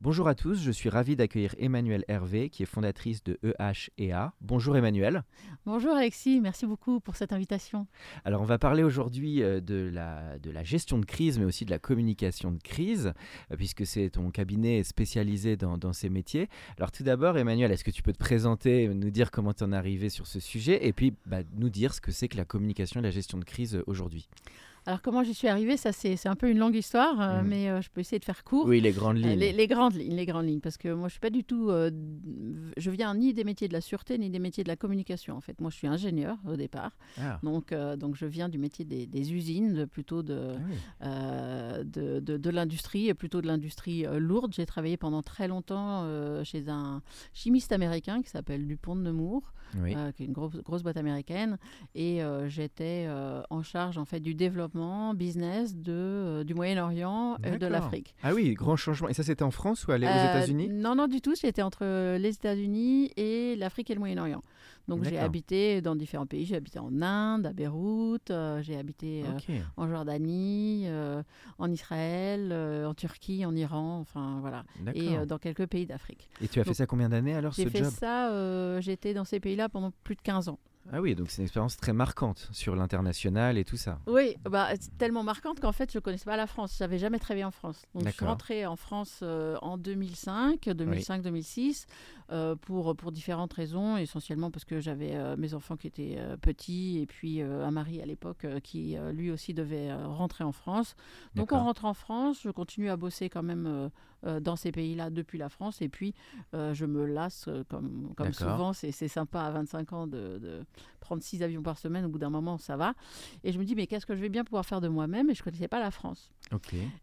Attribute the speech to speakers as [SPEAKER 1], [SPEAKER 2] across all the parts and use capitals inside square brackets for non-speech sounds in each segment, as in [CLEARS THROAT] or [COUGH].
[SPEAKER 1] Bonjour à tous, je suis ravi d'accueillir Emmanuelle Hervé, qui est fondatrice de EHEA. Bonjour Emmanuelle.
[SPEAKER 2] Bonjour Alexis, merci beaucoup pour cette invitation.
[SPEAKER 1] Alors on va parler aujourd'hui euh, de la, de la gestion de crise, mais aussi de la communication de crise, euh, puisque c'est ton cabinet spécialisé dans, dans ces métiers. Alors tout d'abord Emmanuelle, est-ce que tu peux te présenter, nous dire comment tu en es arrivé sur ce sujet, et puis bah, nous dire ce que c'est que la communication et la gestion de crise euh, aujourd'hui?
[SPEAKER 2] Alors comment j'y suis arrivée, ça c'est un peu une longue histoire, euh,
[SPEAKER 1] Mhm.
[SPEAKER 2] mais euh, je peux essayer de faire court.
[SPEAKER 1] Oui, les grandes
[SPEAKER 2] Euh,
[SPEAKER 1] lignes.
[SPEAKER 2] Les, les grandes lignes, les grandes lignes, parce que moi je suis pas du tout, euh, je viens ni des métiers de la sûreté ni des métiers de la communication en fait. Moi je suis ingénieur au départ,
[SPEAKER 1] Ah,
[SPEAKER 2] donc euh, donc je viens du métier des, des usines, de- plutôt de
[SPEAKER 1] ah oui.
[SPEAKER 2] euh, de, de, de l'industrie, et plutôt de l'industrie euh, lourde. J'ai travaillé pendant très longtemps euh, chez un chimiste américain qui s'appelle Dupont de Nemours,
[SPEAKER 1] Oui.
[SPEAKER 2] euh, qui est une grosse, grosse boîte américaine. Et euh, j'étais euh, en charge en fait du développement business de, euh, du Moyen-Orient et de l'Afrique.
[SPEAKER 1] Ah oui, grand changement. Et ça c'était en France ou aux
[SPEAKER 2] Euh,
[SPEAKER 1] États-Unis?
[SPEAKER 2] Non, non, du tout. J'étais entre les États-Unis et l'Afrique et le Moyen-Orient. Donc j'ai habité dans différents pays. J'ai habité en Inde, à Beyrouth, euh, j'ai habité en Jordanie, en Israël, en Turquie, en Iran, enfin voilà. Et dans quelques pays d'Afrique.
[SPEAKER 1] Et tu as fait ça combien d'années alors
[SPEAKER 2] J'ai fait
[SPEAKER 1] job?
[SPEAKER 2] ça, j'étais dans ces pays-là pendant plus de 15 ans.
[SPEAKER 1] Ah oui, donc c'est une expérience très marquante sur l'international et tout ça.
[SPEAKER 2] Oui, bah, tellement marquante qu'en fait, je ne connaissais pas la France. Je n'avais jamais travaillé en France. Donc, je suis rentrée en France euh, en 2005, 2005-2006, euh, pour, pour différentes raisons, essentiellement parce que j'avais euh, mes enfants qui étaient petits et puis un mari à l'époque qui, lui aussi, devait rentrer en France. Donc, on
[SPEAKER 1] D'accord.
[SPEAKER 2] rentre en France. Je continue à bosser quand même dans ces pays-là depuis la France. Et puis, euh, je me lasse, euh, comme, comme souvent. C'est sympa à 25 ans de, de prendre six avions par semaine. Au bout d'un moment, ça va. Et je me dis, mais qu'est-ce que je vais bien pouvoir faire de moi-même? Et je ne connaissais pas la France.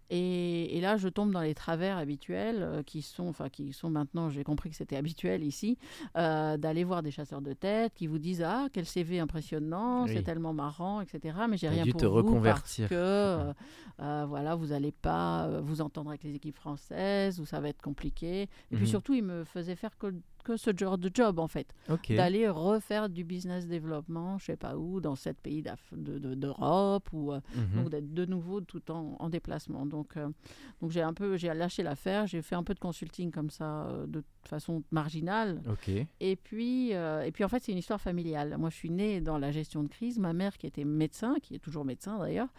[SPEAKER 2] Et, et là, je tombe dans les travers habituels euh, qui sont, enfin, qui sont maintenant, j'ai compris que c'était habituel ici, euh, d'aller voir des chasseurs de tête qui vous disent Ah, quel CV impressionnant,
[SPEAKER 1] Oui.
[SPEAKER 2] c'est tellement marrant, etc. Mais j'ai rien
[SPEAKER 1] dû
[SPEAKER 2] pour
[SPEAKER 1] te
[SPEAKER 2] vous
[SPEAKER 1] reconvertir.
[SPEAKER 2] parce que euh, voilà, vous n'allez pas vous entendre avec les équipes françaises ou ça va être compliqué. Et
[SPEAKER 1] Mhm.
[SPEAKER 2] puis surtout, ils me faisaient faire que, que ce genre de job en fait d'aller refaire du business développement, je sais pas où, dans sept pays de- d'Europe ou euh,
[SPEAKER 1] Mhm.
[SPEAKER 2] donc d'être de nouveau tout en, en déplacement. Donc, euh, donc j'ai un peu, j'ai lâché l'affaire, j'ai fait un peu de consulting comme ça, euh, de façon marginale. Et puis, et puis en fait, c'est une histoire familiale. Moi, je suis née dans la gestion de crise. Ma mère, qui était médecin, qui est toujours médecin d'ailleurs,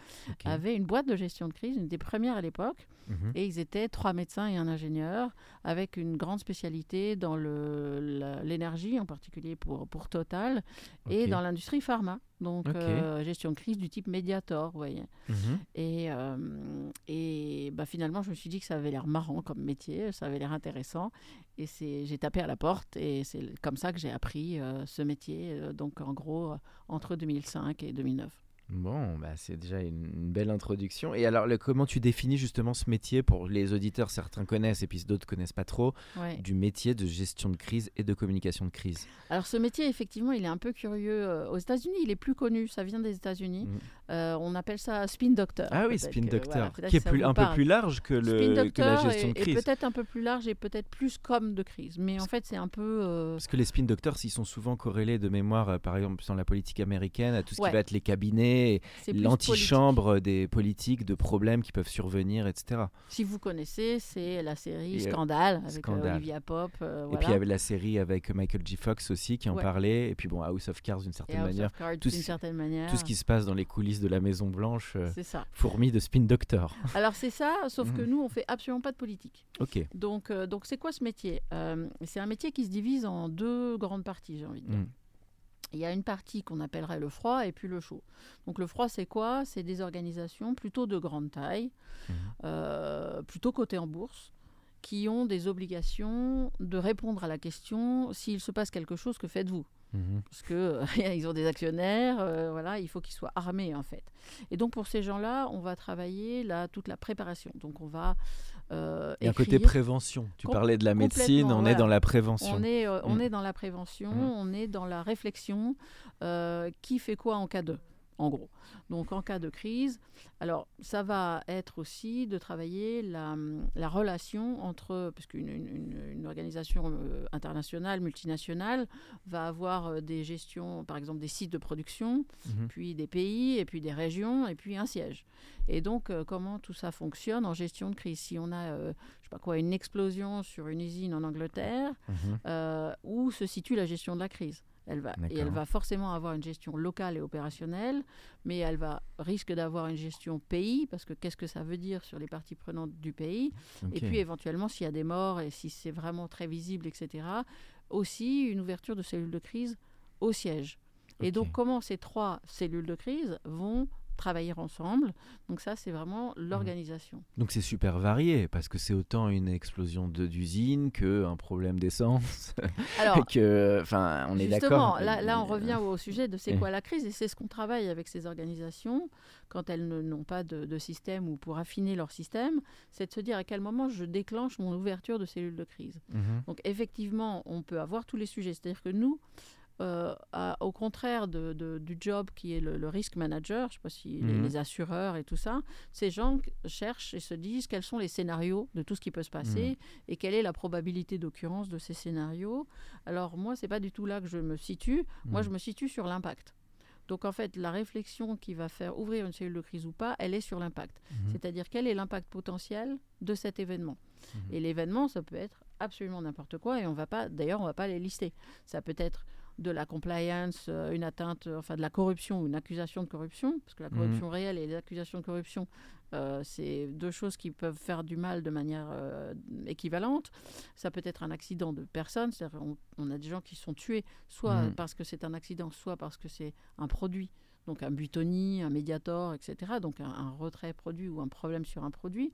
[SPEAKER 2] avait une boîte de gestion de crise, une des premières à l'époque.
[SPEAKER 1] Mhm.
[SPEAKER 2] Et ils étaient trois médecins et un ingénieur, avec une grande spécialité dans le- l'énergie, en particulier pour, pour Total, et dans l'industrie pharma. Donc, euh, gestion de crise du type Mediator, vous voyez.
[SPEAKER 1] Mhm.
[SPEAKER 2] Et, euh, et bah, finalement, je me suis dit que ça avait l'air marrant comme métier, ça avait l'air intéressant. Et j'ai tapé à la porte, et c'est comme ça que j'ai appris euh, ce métier, donc en gros, entre 2005 et 2009.
[SPEAKER 1] Bon, bah, c'est déjà une, une belle introduction. Et alors, le- comment tu définis justement ce métier? Pour les auditeurs Certains connaissent et puis d'autres connaissent pas trop
[SPEAKER 2] Ouais.
[SPEAKER 1] du métier de gestion de crise et de communication de crise.
[SPEAKER 2] Alors ce métier, effectivement, il est un peu curieux. Euh, Aux États-Unis, il est plus connu, ça vient des États-Unis.
[SPEAKER 1] Mhm.
[SPEAKER 2] Euh, on appelle ça spin doctor.
[SPEAKER 1] Ah oui, spin
[SPEAKER 2] que-
[SPEAKER 1] doctor,
[SPEAKER 2] voilà,
[SPEAKER 1] qui est plus, un peu plus large que, le, que la gestion
[SPEAKER 2] est-
[SPEAKER 1] de crise.
[SPEAKER 2] peut-être un peu plus large et peut-être plus comme de crise. Mais en fait, c'est un peu. euh,
[SPEAKER 1] Parce que les spin doctors, ils sont souvent corrélés de mémoire, euh, par exemple, dans la politique américaine, à tout ce
[SPEAKER 2] Ouais.
[SPEAKER 1] qui va être les cabinets, l'antichambre des politiques, de problèmes qui peuvent survenir, etc.
[SPEAKER 2] Si vous connaissez, c'est la série
[SPEAKER 1] euh,
[SPEAKER 2] Scandale avec euh,
[SPEAKER 1] Scandale.
[SPEAKER 2] Olivia Pope. euh,
[SPEAKER 1] Et puis il y avait la série avec Michael J. Fox aussi qui en
[SPEAKER 2] Ouais.
[SPEAKER 1] parlait, et puis bon, House of Cards d'une certaine
[SPEAKER 2] House
[SPEAKER 1] manière.
[SPEAKER 2] of Cards,
[SPEAKER 1] tout
[SPEAKER 2] certaine manière.
[SPEAKER 1] Tout ce qui se passe dans les coulisses de la Maison Blanche, euh,
[SPEAKER 2] C'est ça.
[SPEAKER 1] fourmi de spin doctor. [LAUGHS]
[SPEAKER 2] Alors c'est ça, sauf que
[SPEAKER 1] Mhm.
[SPEAKER 2] nous, on fait absolument pas de politique.
[SPEAKER 1] Ok.
[SPEAKER 2] Donc, euh, donc c'est quoi ce métier? C'est un métier qui se divise en deux grandes parties, j'ai envie de dire.
[SPEAKER 1] Mm.
[SPEAKER 2] Il y a une partie qu'on appellerait le froid et puis le chaud. Donc le froid, c'est quoi? C'est des organisations plutôt de grande taille,
[SPEAKER 1] Mhm.
[SPEAKER 2] euh, plutôt cotées en bourse, qui ont des obligations de répondre à la question s'il se passe quelque chose, que faites-vous?
[SPEAKER 1] Mhm.
[SPEAKER 2] parce que [LAUGHS] ils ont des actionnaires, euh, voilà, il faut qu'ils soient armés en fait. Et donc pour ces gens-là, on va travailler là toute la préparation. Donc on va euh,
[SPEAKER 1] Il y a un côté prévention. Tu parlais de la médecine, on est dans la prévention.
[SPEAKER 2] On est, euh, on
[SPEAKER 1] Mm.
[SPEAKER 2] est dans la prévention,
[SPEAKER 1] Mm.
[SPEAKER 2] on est dans la réflexion. euh, qui fait quoi en cas de en gros. Donc en cas de crise, alors ça va être aussi de travailler la, la relation entre, parce qu'une une, une- une organisation euh, internationale, multinationale, va avoir euh, des gestions, par exemple des sites de production,
[SPEAKER 1] Mhm.
[SPEAKER 2] puis des pays, et puis des régions, et puis un siège. Et donc, euh, comment tout ça fonctionne en gestion de crise? Si on a, euh, je sais pas quoi, une explosion sur une usine en Angleterre,
[SPEAKER 1] Mhm.
[SPEAKER 2] euh, où se situe la gestion de la crise? Elle va, et elle va forcément avoir une gestion locale et opérationnelle, mais elle va risque d'avoir une gestion pays, parce que qu'est-ce que ça veut dire sur les parties prenantes du pays? Et puis éventuellement, s'il y a des morts et si c'est vraiment très visible, etc., aussi une ouverture de cellules de crise au siège. Et donc, comment ces trois cellules de crise vont travailler ensemble Donc ça, c'est vraiment
[SPEAKER 1] Mhm.
[SPEAKER 2] l'organisation.
[SPEAKER 1] Donc c'est super varié parce que c'est autant une explosion d'usine que un problème d'essence. [LAUGHS]
[SPEAKER 2] Alors,
[SPEAKER 1] que, enfin, on est
[SPEAKER 2] Justement,
[SPEAKER 1] d'accord.
[SPEAKER 2] là, là, on
[SPEAKER 1] Euh,
[SPEAKER 2] revient au sujet de c'est quoi la crise, et c'est ce qu'on travaille avec ces organisations quand elles n'ont pas de, de système ou pour affiner leur système, c'est de se dire à quel moment je déclenche mon ouverture de cellules de crise.
[SPEAKER 1] mhm.
[SPEAKER 2] Donc effectivement, on peut avoir tous les sujets. C'est-à-dire que nous, euh, à- au contraire de- de- du job qui est le, le risk manager, je ne sais pas si les,
[SPEAKER 1] Mhm.
[SPEAKER 2] les assureurs et tout ça, ces gens cherchent et se disent quels sont les scénarios de tout ce qui peut se passer
[SPEAKER 1] Mhm.
[SPEAKER 2] et quelle est la probabilité d'occurrence de ces scénarios. Alors moi, c'est pas du tout là que je me situe. Moi,
[SPEAKER 1] Mhm.
[SPEAKER 2] je me situe sur l'impact. Donc en fait, la réflexion qui va faire ouvrir une cellule de crise ou pas, elle est sur l'impact. C'est-à-dire quel est l'impact potentiel de cet événement? Et l'événement, ça peut être absolument n'importe quoi et on va pas, d'ailleurs, on va pas les lister. Ça peut être de la compliance, euh, une atteinte, euh, enfin de la corruption ou une accusation de corruption, parce que la
[SPEAKER 1] Mhm.
[SPEAKER 2] corruption réelle et les accusations de corruption, euh, c'est deux choses qui peuvent faire du mal de manière euh, équivalente. Ça peut être un accident de personne, c'est-à-dire on, on a des gens qui sont tués, soit
[SPEAKER 1] Mhm.
[SPEAKER 2] parce que c'est un accident, soit parce que c'est un produit, donc un butonie, un médiator, etc. Donc un, un retrait produit ou un problème sur un produit.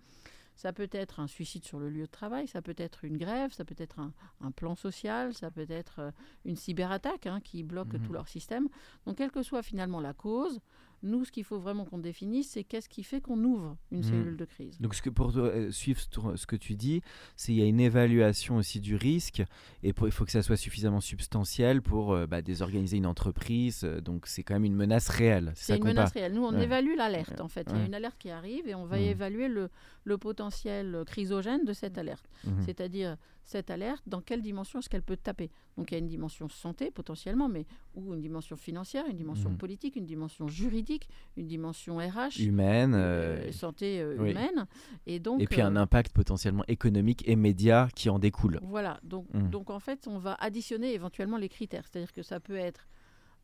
[SPEAKER 2] Ça peut être un suicide sur le lieu de travail, ça peut être une grève, ça peut être un, un plan social, ça peut être euh, une cyberattaque hein, qui bloque
[SPEAKER 1] Mhm.
[SPEAKER 2] tout leur système. Donc, quelle que soit finalement la cause, nous, ce qu'il faut vraiment qu'on définisse, c'est qu'est-ce qui fait qu'on ouvre une
[SPEAKER 1] Mhm.
[SPEAKER 2] cellule de crise.
[SPEAKER 1] Donc, ce que pour euh, suivre ce- que tu dis, c'est qu'il y a une évaluation aussi du risque et pour- il faut que ça soit suffisamment substantiel pour euh, bah, désorganiser une entreprise. euh, Donc, c'est quand même une menace réelle. C'est
[SPEAKER 2] une menace réelle. Nous, on
[SPEAKER 1] Ouais.
[SPEAKER 2] évalue l'alerte, en fait. Il y a une alerte qui arrive et on va
[SPEAKER 1] Mhm.
[SPEAKER 2] évaluer le, le potentiel chrysogène de cette alerte.
[SPEAKER 1] Mhm.
[SPEAKER 2] C'est-à-dire, cette alerte, dans quelle dimension est-ce qu'elle peut taper? Donc, il y a une dimension santé, potentiellement, mais ou une dimension financière, une dimension
[SPEAKER 1] Mhm.
[SPEAKER 2] politique, une dimension juridique, une dimension RH,
[SPEAKER 1] Humaine.
[SPEAKER 2] euh,
[SPEAKER 1] euh,
[SPEAKER 2] santé euh,
[SPEAKER 1] oui.
[SPEAKER 2] humaine. Et, donc,
[SPEAKER 1] et puis un impact potentiellement économique et média qui en découle.
[SPEAKER 2] Voilà, donc,
[SPEAKER 1] Mm.
[SPEAKER 2] donc en fait, on va additionner éventuellement les critères. C'est-à-dire que ça peut être,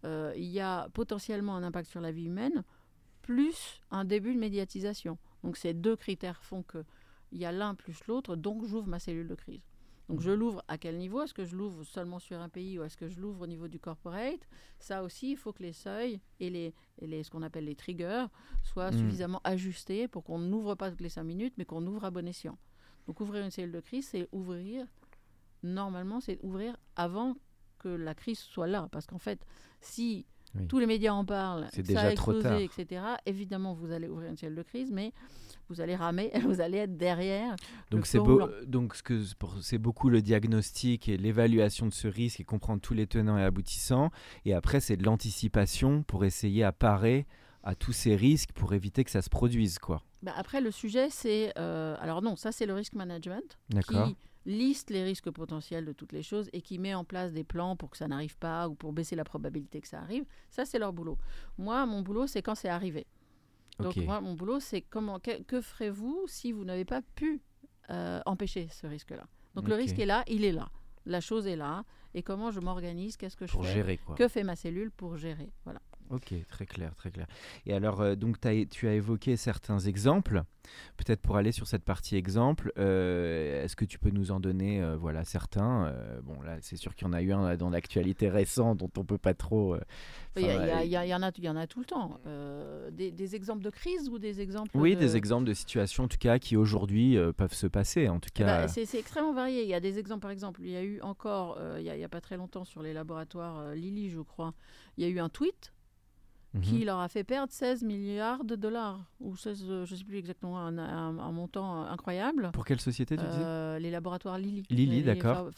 [SPEAKER 2] il y a potentiellement un impact sur la vie humaine, plus un début de médiatisation. Donc ces deux critères font que il y a l'un plus l'autre, donc j'ouvre ma cellule de crise. Donc je l'ouvre à quel niveau? Est-ce que je l'ouvre seulement sur un pays ou est-ce que je l'ouvre au niveau du corporate? Ça aussi, il faut que les seuils et, les, et les, ce qu'on appelle les triggers soient
[SPEAKER 1] Mm.
[SPEAKER 2] suffisamment ajustés pour qu'on n'ouvre pas toutes les cinq minutes, mais qu'on ouvre à bon escient. Donc ouvrir une cellule de crise, c'est ouvrir, normalement, c'est ouvrir avant que la crise soit là. Parce qu'en fait, si
[SPEAKER 1] Oui.
[SPEAKER 2] tous les médias en parlent,
[SPEAKER 1] C'est
[SPEAKER 2] ça a
[SPEAKER 1] déjà trop
[SPEAKER 2] explosé,
[SPEAKER 1] tard.
[SPEAKER 2] etc., évidemment, vous allez ouvrir une cellule de crise, mais vous allez ramer, [LAUGHS] vous allez être derrière.
[SPEAKER 1] Donc c'est beau,
[SPEAKER 2] roulant.
[SPEAKER 1] donc ce que c'est beaucoup le diagnostic et l'évaluation de ce risque et comprendre tous les tenants et aboutissants. Et après c'est de l'anticipation pour essayer à parer à tous ces risques pour éviter que ça se produise quoi.
[SPEAKER 2] Bah, après, le sujet, c'est... euh, alors non, ça, c'est le risk management
[SPEAKER 1] D'accord.
[SPEAKER 2] qui liste les risques potentiels de toutes les choses et qui met en place des plans pour que ça n'arrive pas ou pour baisser la probabilité que ça arrive. Ça, c'est leur boulot. Moi, mon boulot, c'est quand c'est arrivé. Donc, moi, mon boulot, c'est comment, que, que ferez-vous si vous n'avez pas pu euh, empêcher ce risque-là? Donc, le risque est là, il est là. La chose est là. Et comment je m'organise? Qu'est-ce que je
[SPEAKER 1] Pour
[SPEAKER 2] fais?
[SPEAKER 1] gérer quoi.
[SPEAKER 2] Que fait ma cellule pour gérer? Voilà.
[SPEAKER 1] Ok, très clair, très clair. Et alors, euh, donc, as, tu as évoqué certains exemples. Peut-être pour aller sur cette partie exemple, euh, est-ce que tu peux nous en donner euh, voilà, certains Bon, là, c'est sûr qu'il y en a eu un dans l'actualité récente dont on peut pas trop.
[SPEAKER 2] il, y, en a, il y en a tout le temps. Des, exemples de crise ou des exemples
[SPEAKER 1] Oui, des exemples de situations, en tout cas, qui aujourd'hui peuvent se passer. En tout
[SPEAKER 2] eh
[SPEAKER 1] cas,
[SPEAKER 2] ben, c'est extrêmement varié. Il y a des exemples, par exemple, il y a eu encore, il n'y a, a, pas très longtemps, sur les laboratoires Lilly, je crois, il y a eu un tweet qui mhm. leur a fait perdre 16 milliards de dollars, ou 16, euh, je ne sais plus exactement, un, montant incroyable.
[SPEAKER 1] Pour quelle société tu disais
[SPEAKER 2] euh, Les laboratoires Lilly.
[SPEAKER 1] Lilly, d'accord.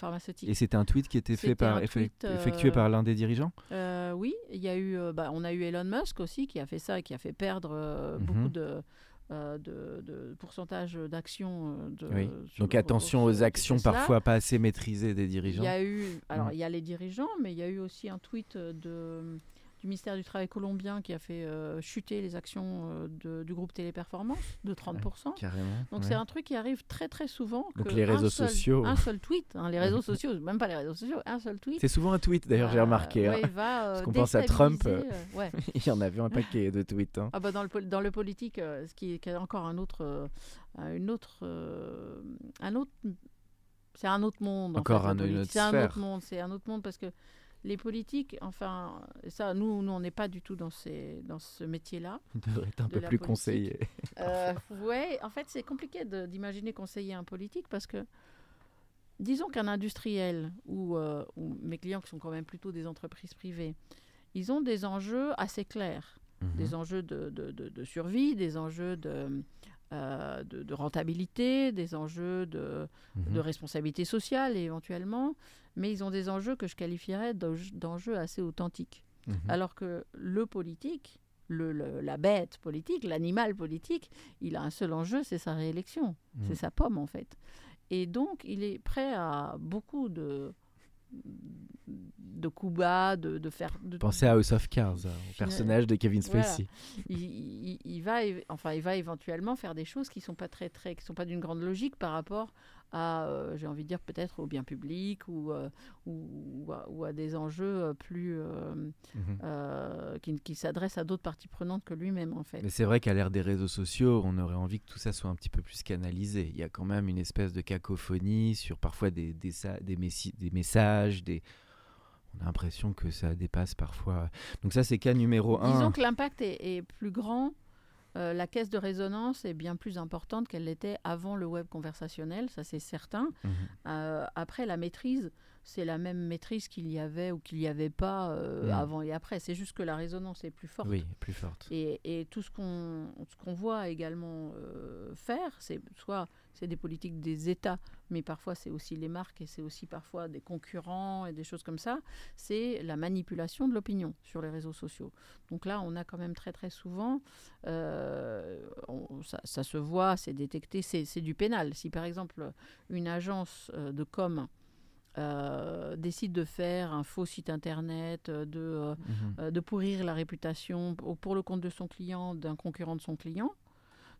[SPEAKER 1] Et c'était un tweet qui était fait par, effectué euh, par l'un des dirigeants?
[SPEAKER 2] Oui, il y a eu, bah, on a eu Elon Musk aussi qui a fait ça et qui a fait perdre mhm. beaucoup de... de, pourcentage d'actions.
[SPEAKER 1] Oui. Donc attention aux actions parfois pas assez maîtrisées des dirigeants.
[SPEAKER 2] Il y a eu, alors mm. il y a les dirigeants, mais il y a eu aussi un tweet de du ministère du Travail colombien qui a fait euh, chuter les actions euh, du groupe Téléperformance de 30%.
[SPEAKER 1] carrément.
[SPEAKER 2] Donc c'est un truc qui arrive très très souvent.
[SPEAKER 1] Donc les réseaux sociaux.
[SPEAKER 2] Un seul tweet, hein, les réseaux [LAUGHS] sociaux, même pas les réseaux sociaux, un seul tweet.
[SPEAKER 1] C'est souvent un tweet d'ailleurs, j'ai euh, remarqué.
[SPEAKER 2] Hein. Parce
[SPEAKER 1] qu'on pense à Trump, [LAUGHS] il y en avait un paquet de tweets. Hein.
[SPEAKER 2] Ah bah dans, le, dans le politique, ce qui est, encore un autre, une autre, un autre, c'est un autre monde.
[SPEAKER 1] Encore un, autre
[SPEAKER 2] C'est un autre monde, c'est un autre monde parce que les politiques, enfin, ça, nous, nous on n'est pas du tout dans, ces, dans ce métier-là. [LAUGHS]
[SPEAKER 1] On devrait être un peu plus conseillé. [LAUGHS]
[SPEAKER 2] Euh, oui, en fait, c'est compliqué d'imaginer conseiller un politique parce que, disons qu'un industriel euh, ou, mes clients qui sont quand même plutôt des entreprises privées, ils ont des enjeux assez clairs. Mhm. Des enjeux de, de, survie, des enjeux de, euh, de, rentabilité, des enjeux de, mhm. de, responsabilité sociale éventuellement, mais ils ont des enjeux que je qualifierais d'enjeux assez authentiques. Mhm. Alors que le politique, le, la bête politique, l'animal politique, il a un seul enjeu, c'est sa réélection, mhm. c'est sa pomme en fait. Et donc il est prêt à beaucoup de de coups bas, de, de faire. De,
[SPEAKER 1] Pensez à House of Cards, au personnage de Kevin Spacey.
[SPEAKER 2] Il, il, va, enfin, il va éventuellement faire des choses qui sont pas très, très, qui sont pas d'une grande logique par rapport à, euh, j'ai envie de dire peut-être au bien public ou, euh, ou, ou, à, des enjeux euh, plus mhm. qui, qui s'adressent à d'autres parties prenantes que lui-même en fait.
[SPEAKER 1] Mais c'est vrai qu'à l'ère des réseaux sociaux, on aurait envie que tout ça soit un petit peu plus canalisé. Il y a quand même une espèce de cacophonie sur parfois des, des, des, des messages, des on a l'impression que ça dépasse parfois. Donc ça, c'est cas numéro un.
[SPEAKER 2] Disons que l'impact est, plus grand euh, la caisse de résonance est bien plus importante qu'elle l'était avant le web conversationnel, ça c'est certain. Mhm. Euh, après, la maîtrise, c'est la même maîtrise qu'il y avait ou qu'il n'y avait pas euh, mhm. avant et après. C'est juste que la résonance est plus forte.
[SPEAKER 1] Oui, plus forte.
[SPEAKER 2] Et, tout ce qu'on qu'on voit également faire, c'est soit c'est des politiques des États, mais parfois c'est aussi les marques et c'est aussi parfois des concurrents et des choses comme ça, c'est la manipulation de l'opinion sur les réseaux sociaux. Donc là, on a quand même très très souvent, euh, ça, se voit, c'est détecté, c'est du pénal. Si par exemple une agence euh, de com euh, décide de faire un faux site internet, de, mhm. de pourrir la réputation pour le compte de son client, d'un concurrent de son client,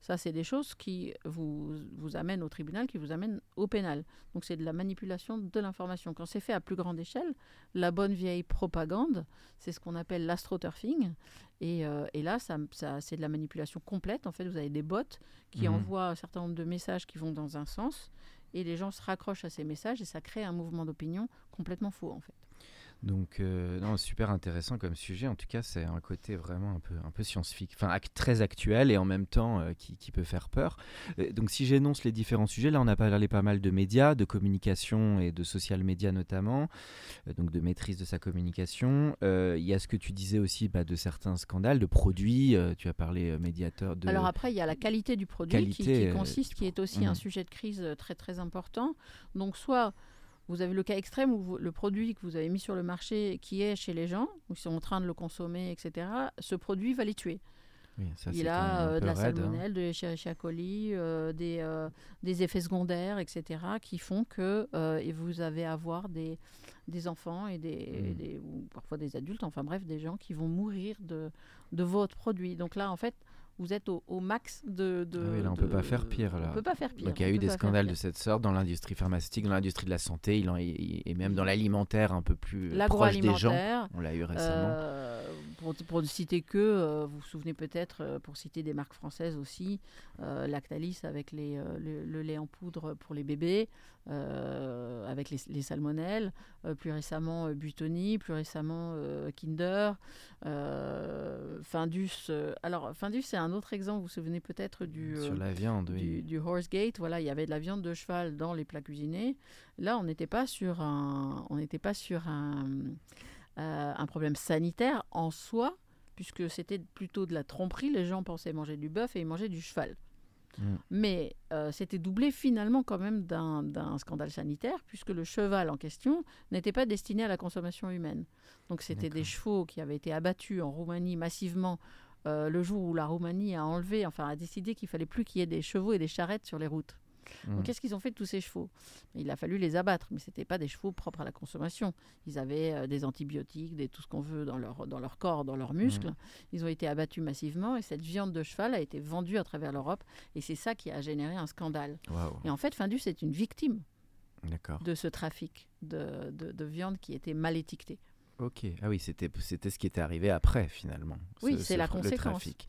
[SPEAKER 2] ça, c'est des choses qui vous, vous amènent au tribunal, qui vous amènent au pénal. Donc, c'est de la manipulation de l'information. Quand c'est fait à plus grande échelle, la bonne vieille propagande, c'est ce qu'on appelle l'astroturfing. Et, euh, et, là, ça, ça c'est de la manipulation complète. En fait, vous avez des bots qui mhm. envoient un certain nombre de messages qui vont dans un sens et les gens se raccrochent à ces messages et ça crée un mouvement d'opinion complètement faux, en fait.
[SPEAKER 1] Donc, euh, non, super intéressant comme sujet. En tout cas, c'est un côté vraiment un peu, un peu scientifique, enfin très actuel et en même temps euh, qui, qui, peut faire peur. Euh, donc, si j'énonce les différents sujets, là, on a parlé pas mal de médias, de communication et de social media notamment, donc de maîtrise de sa communication. Il y a ce que tu disais aussi bah, de certains scandales, de produits. tu as parlé médiateur de.
[SPEAKER 2] Alors après, il y a la qualité du produit qui, consiste, qui est aussi un mmh. sujet de crise très très important. Donc, soit vous avez le cas extrême où le produit que vous avez mis sur le marché qui est chez les gens, où ils sont en train de le consommer, etc., ce produit va les tuer. il a euh, de la hein. salmonelle, de Escherichia coli, euh, des, euh, des, effets secondaires, etc., qui font que vous avez à avoir des, des enfants et des, hmm. des, ou parfois des adultes, enfin bref, des gens qui vont mourir de, de votre produit. Donc là, en fait, vous êtes au, max de. de
[SPEAKER 1] ah on ne peut pas faire pire. Là.
[SPEAKER 2] On peut pas faire pire.
[SPEAKER 1] Donc il y a eu des scandales de cette sorte dans l'industrie pharmaceutique, dans l'industrie de la santé, il et même dans l'alimentaire un peu plus proche des gens. On l'a eu récemment. Euh,
[SPEAKER 2] pour, pour ne citer que, vous vous souvenez peut-être, pour citer des marques françaises aussi, Lactalis avec les, le, lait en poudre pour les bébés, avec les, les salmonelles, plus récemment Butoni, plus récemment Kinder, Findus. alors, Findus, c'est un autre exemple, vous vous souvenez peut-être du,
[SPEAKER 1] Sur la viande,
[SPEAKER 2] du, du Horse Gate. Voilà, il y avait de la viande de cheval dans les plats cuisinés. Là, on n'était pas sur un, on n'était pas sur un, euh, un problème sanitaire en soi, puisque c'était plutôt de la tromperie. Les gens pensaient manger du bœuf et ils mangeaient du cheval. Mm. Mais euh, c'était doublé finalement quand même d'un scandale sanitaire, puisque le cheval en question n'était pas destiné à la consommation humaine. Donc c'était des chevaux qui avaient été abattus en Roumanie massivement euh, le jour où la Roumanie a enlevé, enfin a décidé qu'il fallait plus qu'il y ait des chevaux et des charrettes sur les routes. Mmh. Qu'est-ce qu'ils ont fait de tous ces chevaux? Il a fallu les abattre, mais ce n'étaient pas des chevaux propres à la consommation. Ils avaient euh, des antibiotiques, des, tout ce qu'on veut dans leur, dans leur corps, dans leurs muscles. Mmh. Ils ont été abattus massivement et cette viande de cheval a été vendue à travers l'Europe et c'est ça qui a généré un scandale. Et en fait, Findus est une victime de ce trafic de, de viande qui était mal étiquetée.
[SPEAKER 1] Ok, ah oui, c'était c'était ce qui était arrivé après finalement.
[SPEAKER 2] Oui, c'est la conséquence.
[SPEAKER 1] Trafic.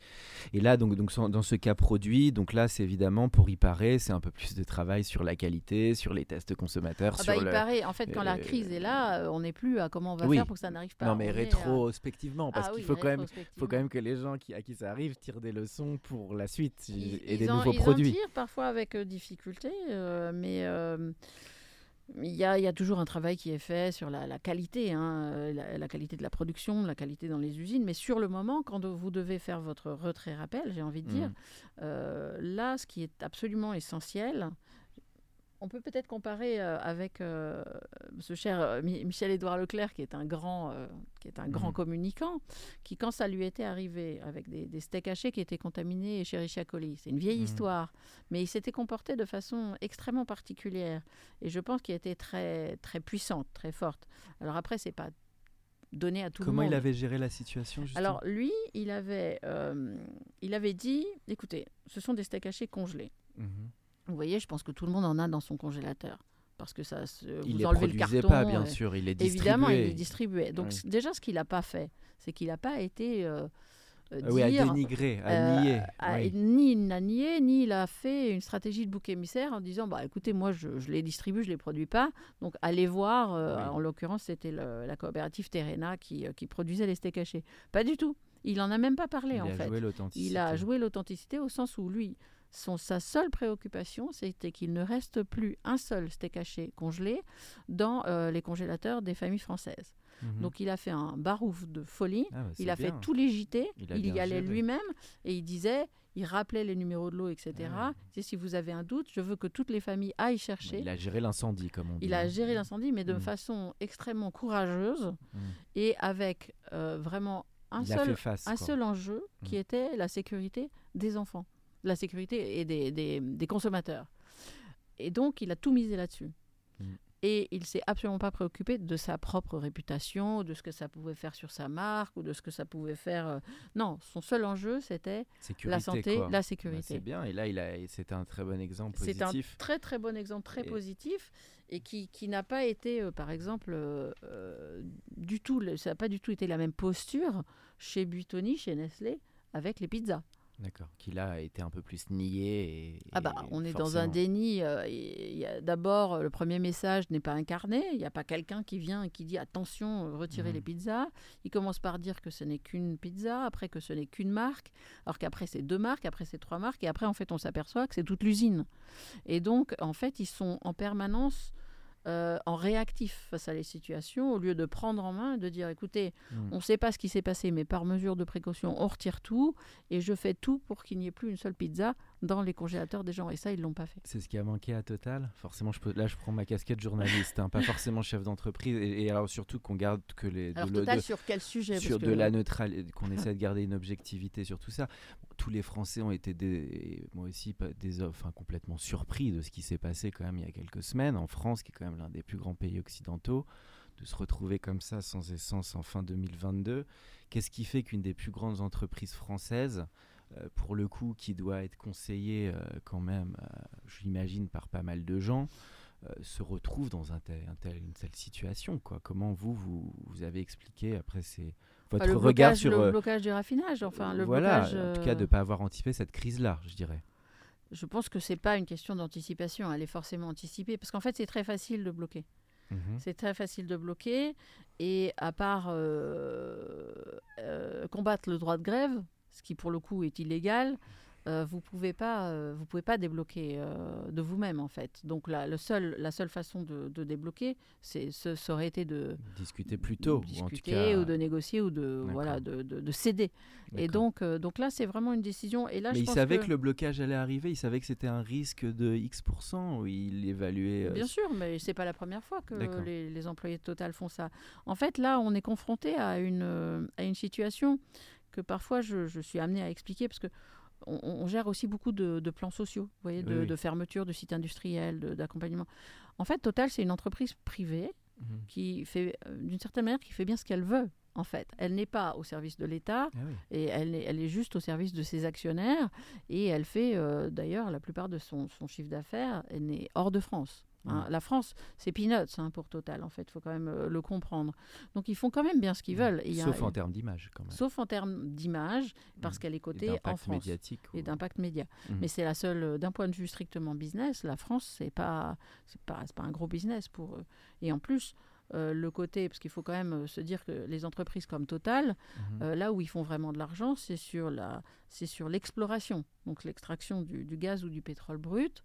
[SPEAKER 1] Et là, donc, donc dans ce cas produit, donc là, c'est évidemment pour y parer, c'est un peu plus de travail sur la qualité, sur les tests consommateurs.
[SPEAKER 2] Ah
[SPEAKER 1] sur
[SPEAKER 2] bah, paraît, en fait, quand la crise est là, euh, on n'est plus à comment on va faire pour que ça n'arrive pas.
[SPEAKER 1] Non, mais rétrospectivement, parce ah qu'il faut quand même, faut quand même que les gens qui à qui ça arrive tirent des leçons pour la suite et des nouveaux produits. Ils
[SPEAKER 2] en tirent parfois avec euh, difficulté, euh, mais il y, a, il y, a, toujours un travail qui est fait sur la, qualité, hein, euh, la, qualité de la production, la qualité dans les usines. Mais sur le moment, quand vous devez faire votre retrait-rappel, j'ai envie de dire, mmh. euh, là, ce qui est absolument essentiel, on peut peut-être comparer euh, avec euh, ce cher euh, Michel-Édouard Leclerc, qui est un grand, qui est un grand mhm. communicant, qui, quand ça lui était arrivé avec des, steaks hachés qui étaient contaminés chez Richard coli, c'est une vieille mhm. histoire, mais il s'était comporté de façon extrêmement particulière et je pense qu'il était très, très puissante, très forte. Alors après, c'est pas donné à tout
[SPEAKER 1] le monde.
[SPEAKER 2] Comment
[SPEAKER 1] il avait géré la situation
[SPEAKER 2] Alors lui, il avait, il avait dit, écoutez, ce sont des steaks hachés congelés. Mhm. Vous voyez, je pense que tout le monde en a dans son congélateur. Parce que ça, se,
[SPEAKER 1] il
[SPEAKER 2] vous enlevez le carton.
[SPEAKER 1] pas, bien sûr, il est
[SPEAKER 2] distribué. Évidemment, il est distribué. Donc déjà, ce qu'il n'a pas fait, c'est qu'il n'a pas été euh,
[SPEAKER 1] euh ah oui, à dénigrer, à euh, nier.
[SPEAKER 2] Ni il n'a nié, ni il a fait une stratégie de bouc émissaire en disant bah, écoutez, moi, je, les distribue, je ne les produis pas. Donc, allez voir. Euh, en l'occurrence, c'était la coopérative Terena qui, qui, produisait les steaks hachés. Pas du tout. Il n'en a même pas parlé,
[SPEAKER 1] il
[SPEAKER 2] en
[SPEAKER 1] a
[SPEAKER 2] fait. Il a joué l'authenticité au sens où lui, sa seule préoccupation, c'était qu'il ne reste plus un seul steak haché congelé dans euh, les congélateurs des familles françaises. Mhm. Donc il a fait un barouf de folie, ah, bah, il a fait tous les JT, il, y allait lui-même et il disait, il rappelait les numéros de l'eau, etc. Ah si vous avez un doute, je veux que toutes les familles aillent chercher.
[SPEAKER 1] Il a géré l'incendie, comme on dit.
[SPEAKER 2] Il a géré l'incendie, mais de mhm. façon extrêmement courageuse mhm. et avec euh, vraiment un, seul, un seul enjeu qui était la sécurité des enfants la sécurité et des, des, consommateurs. Et donc, il a tout misé là-dessus. Mm. Et il s'est absolument pas préoccupé de sa propre réputation, de ce que ça pouvait faire sur sa marque ou de ce que ça pouvait faire. Euh, non, son seul enjeu, c'était la santé, la bah, sécurité.
[SPEAKER 1] c'est bien. Et là, il a, c'était un très bon exemple
[SPEAKER 2] positif. C'est un très très bon exemple, très positif, et qui, qui n'a pas été, euh, par exemple, euh, du tout. Ça n'a pas du tout été la même posture chez Buitoni, chez Nestlé, avec les pizzas.
[SPEAKER 1] D'accord. Qui là a été un peu plus nié.
[SPEAKER 2] ah bah, on est dans un déni. Euh, D'abord, le premier message n'est pas incarné. Il n'y a pas quelqu'un qui vient et qui dit attention, retirez mmh. les pizzas. Il commence par dire que ce n'est qu'une pizza, après que ce n'est qu'une marque, alors qu'après c'est deux marques, après c'est trois marques, et après en fait on s'aperçoit que c'est toute l'usine. Et donc en fait ils sont en permanence euh, en réactif face à les situations, au lieu de prendre en main, de dire écoutez, hmm. on ne sait pas ce qui s'est passé, mais par mesure de précaution, on retire tout et je fais tout pour qu'il n'y ait plus une seule pizza dans les congélateurs des gens. Et ça, ils l'ont pas fait.
[SPEAKER 1] C'est ce qui a manqué à Total. Forcément, je peux, là, je prends ma casquette journaliste, hein, pas forcément chef d'entreprise. Et, alors surtout qu'on garde que les.
[SPEAKER 2] Alors Total sur quel sujet?
[SPEAKER 1] Sur de la neutralité, qu'on essaie de garder une objectivité sur tout ça. tous les Français ont été, des, moi aussi, des, enfin, complètement surpris de ce qui s'est passé quand même il y a quelques semaines en France, qui est quand même l'un des plus grands pays occidentaux de se retrouver comme ça sans essence en fin 2022. Qu'est-ce qui fait qu'une des plus grandes entreprises françaises pour le coup, qui doit être conseillé euh, quand même, euh, j'imagine, par pas mal de gens, se retrouve dans un tel, une telle situation. Quoi. Comment vous, vous, vous avez expliqué après ces... votre regard
[SPEAKER 2] blocage,
[SPEAKER 1] sur.
[SPEAKER 2] le
[SPEAKER 1] euh,
[SPEAKER 2] blocage du raffinage, enfin le
[SPEAKER 1] voilà,
[SPEAKER 2] blocage.
[SPEAKER 1] en tout cas, de
[SPEAKER 2] euh,
[SPEAKER 1] ne pas avoir anticipé cette crise-là, je dirais.
[SPEAKER 2] Je pense que c'est pas une question d'anticipation, elle est forcément anticipée, parce qu'en fait c'est très facile de bloquer.
[SPEAKER 1] Mhm.
[SPEAKER 2] C'est très facile de bloquer, et à part euh, euh, combattre le droit de grève, ce qui pour le coup est illégal, euh, vous pouvez pas, euh, vous pouvez pas débloquer euh, de vous-même en fait. Donc la, le seul, la seule façon de, de débloquer, c'est, ce, ça aurait été de
[SPEAKER 1] Discuter plus tôt, ou en tout
[SPEAKER 2] discuter
[SPEAKER 1] cas.
[SPEAKER 2] ou de négocier ou de voilà de, de- de céder. Et donc, donc là c'est vraiment une décision. Et là
[SPEAKER 1] Mais
[SPEAKER 2] je
[SPEAKER 1] il
[SPEAKER 2] pense
[SPEAKER 1] savait
[SPEAKER 2] que,
[SPEAKER 1] que... le blocage allait arriver, il savait que c'était un risque de X%, il évaluait.
[SPEAKER 2] Bien sûr, mais c'est pas la première fois que les, les employés de Total font ça. En fait, là, on est confronté à une, à une situation que parfois je, je suis amenée à expliquer parce que on, on gère aussi beaucoup de, de plans sociaux, vous voyez, de,
[SPEAKER 1] Oui,
[SPEAKER 2] de fermeture de sites industriels, d'accompagnement. En fait, Total, c'est une entreprise privée
[SPEAKER 1] mhm.
[SPEAKER 2] qui fait, euh, d'une certaine manière, qui fait bien ce qu'elle veut. En fait, elle n'est pas au service de l'État,
[SPEAKER 1] Ah oui.
[SPEAKER 2] et elle est, elle est juste au service de ses actionnaires. Et elle fait, euh, d'ailleurs, la plupart de son, son chiffre d'affaires, elle est hors de France. Hein.
[SPEAKER 1] Mm.
[SPEAKER 2] La France, c'est peanuts hein, pour Total, en fait. Il faut quand même euh, le comprendre. Donc, ils font quand même bien ce qu'ils veulent. Et y a-
[SPEAKER 1] Sauf en termes d'image, quand même.
[SPEAKER 2] sauf en termes d'image, parce
[SPEAKER 1] Mm.
[SPEAKER 2] qu'elle est cotée en
[SPEAKER 1] d'impact
[SPEAKER 2] France.
[SPEAKER 1] médiatique.
[SPEAKER 2] Et d'impact média. Mais c'est la seule, euh, d'un point de vue strictement business, la France, c'est pas, c'est pas, pas un gros business pour eux. Et en plus, euh, le côté, parce qu'il faut quand même euh, se dire que les entreprises comme Total,
[SPEAKER 1] Mhm.
[SPEAKER 2] euh, là où ils font vraiment de l'argent, c'est sur la, l'exploration, donc l'extraction du, du gaz ou du pétrole brut.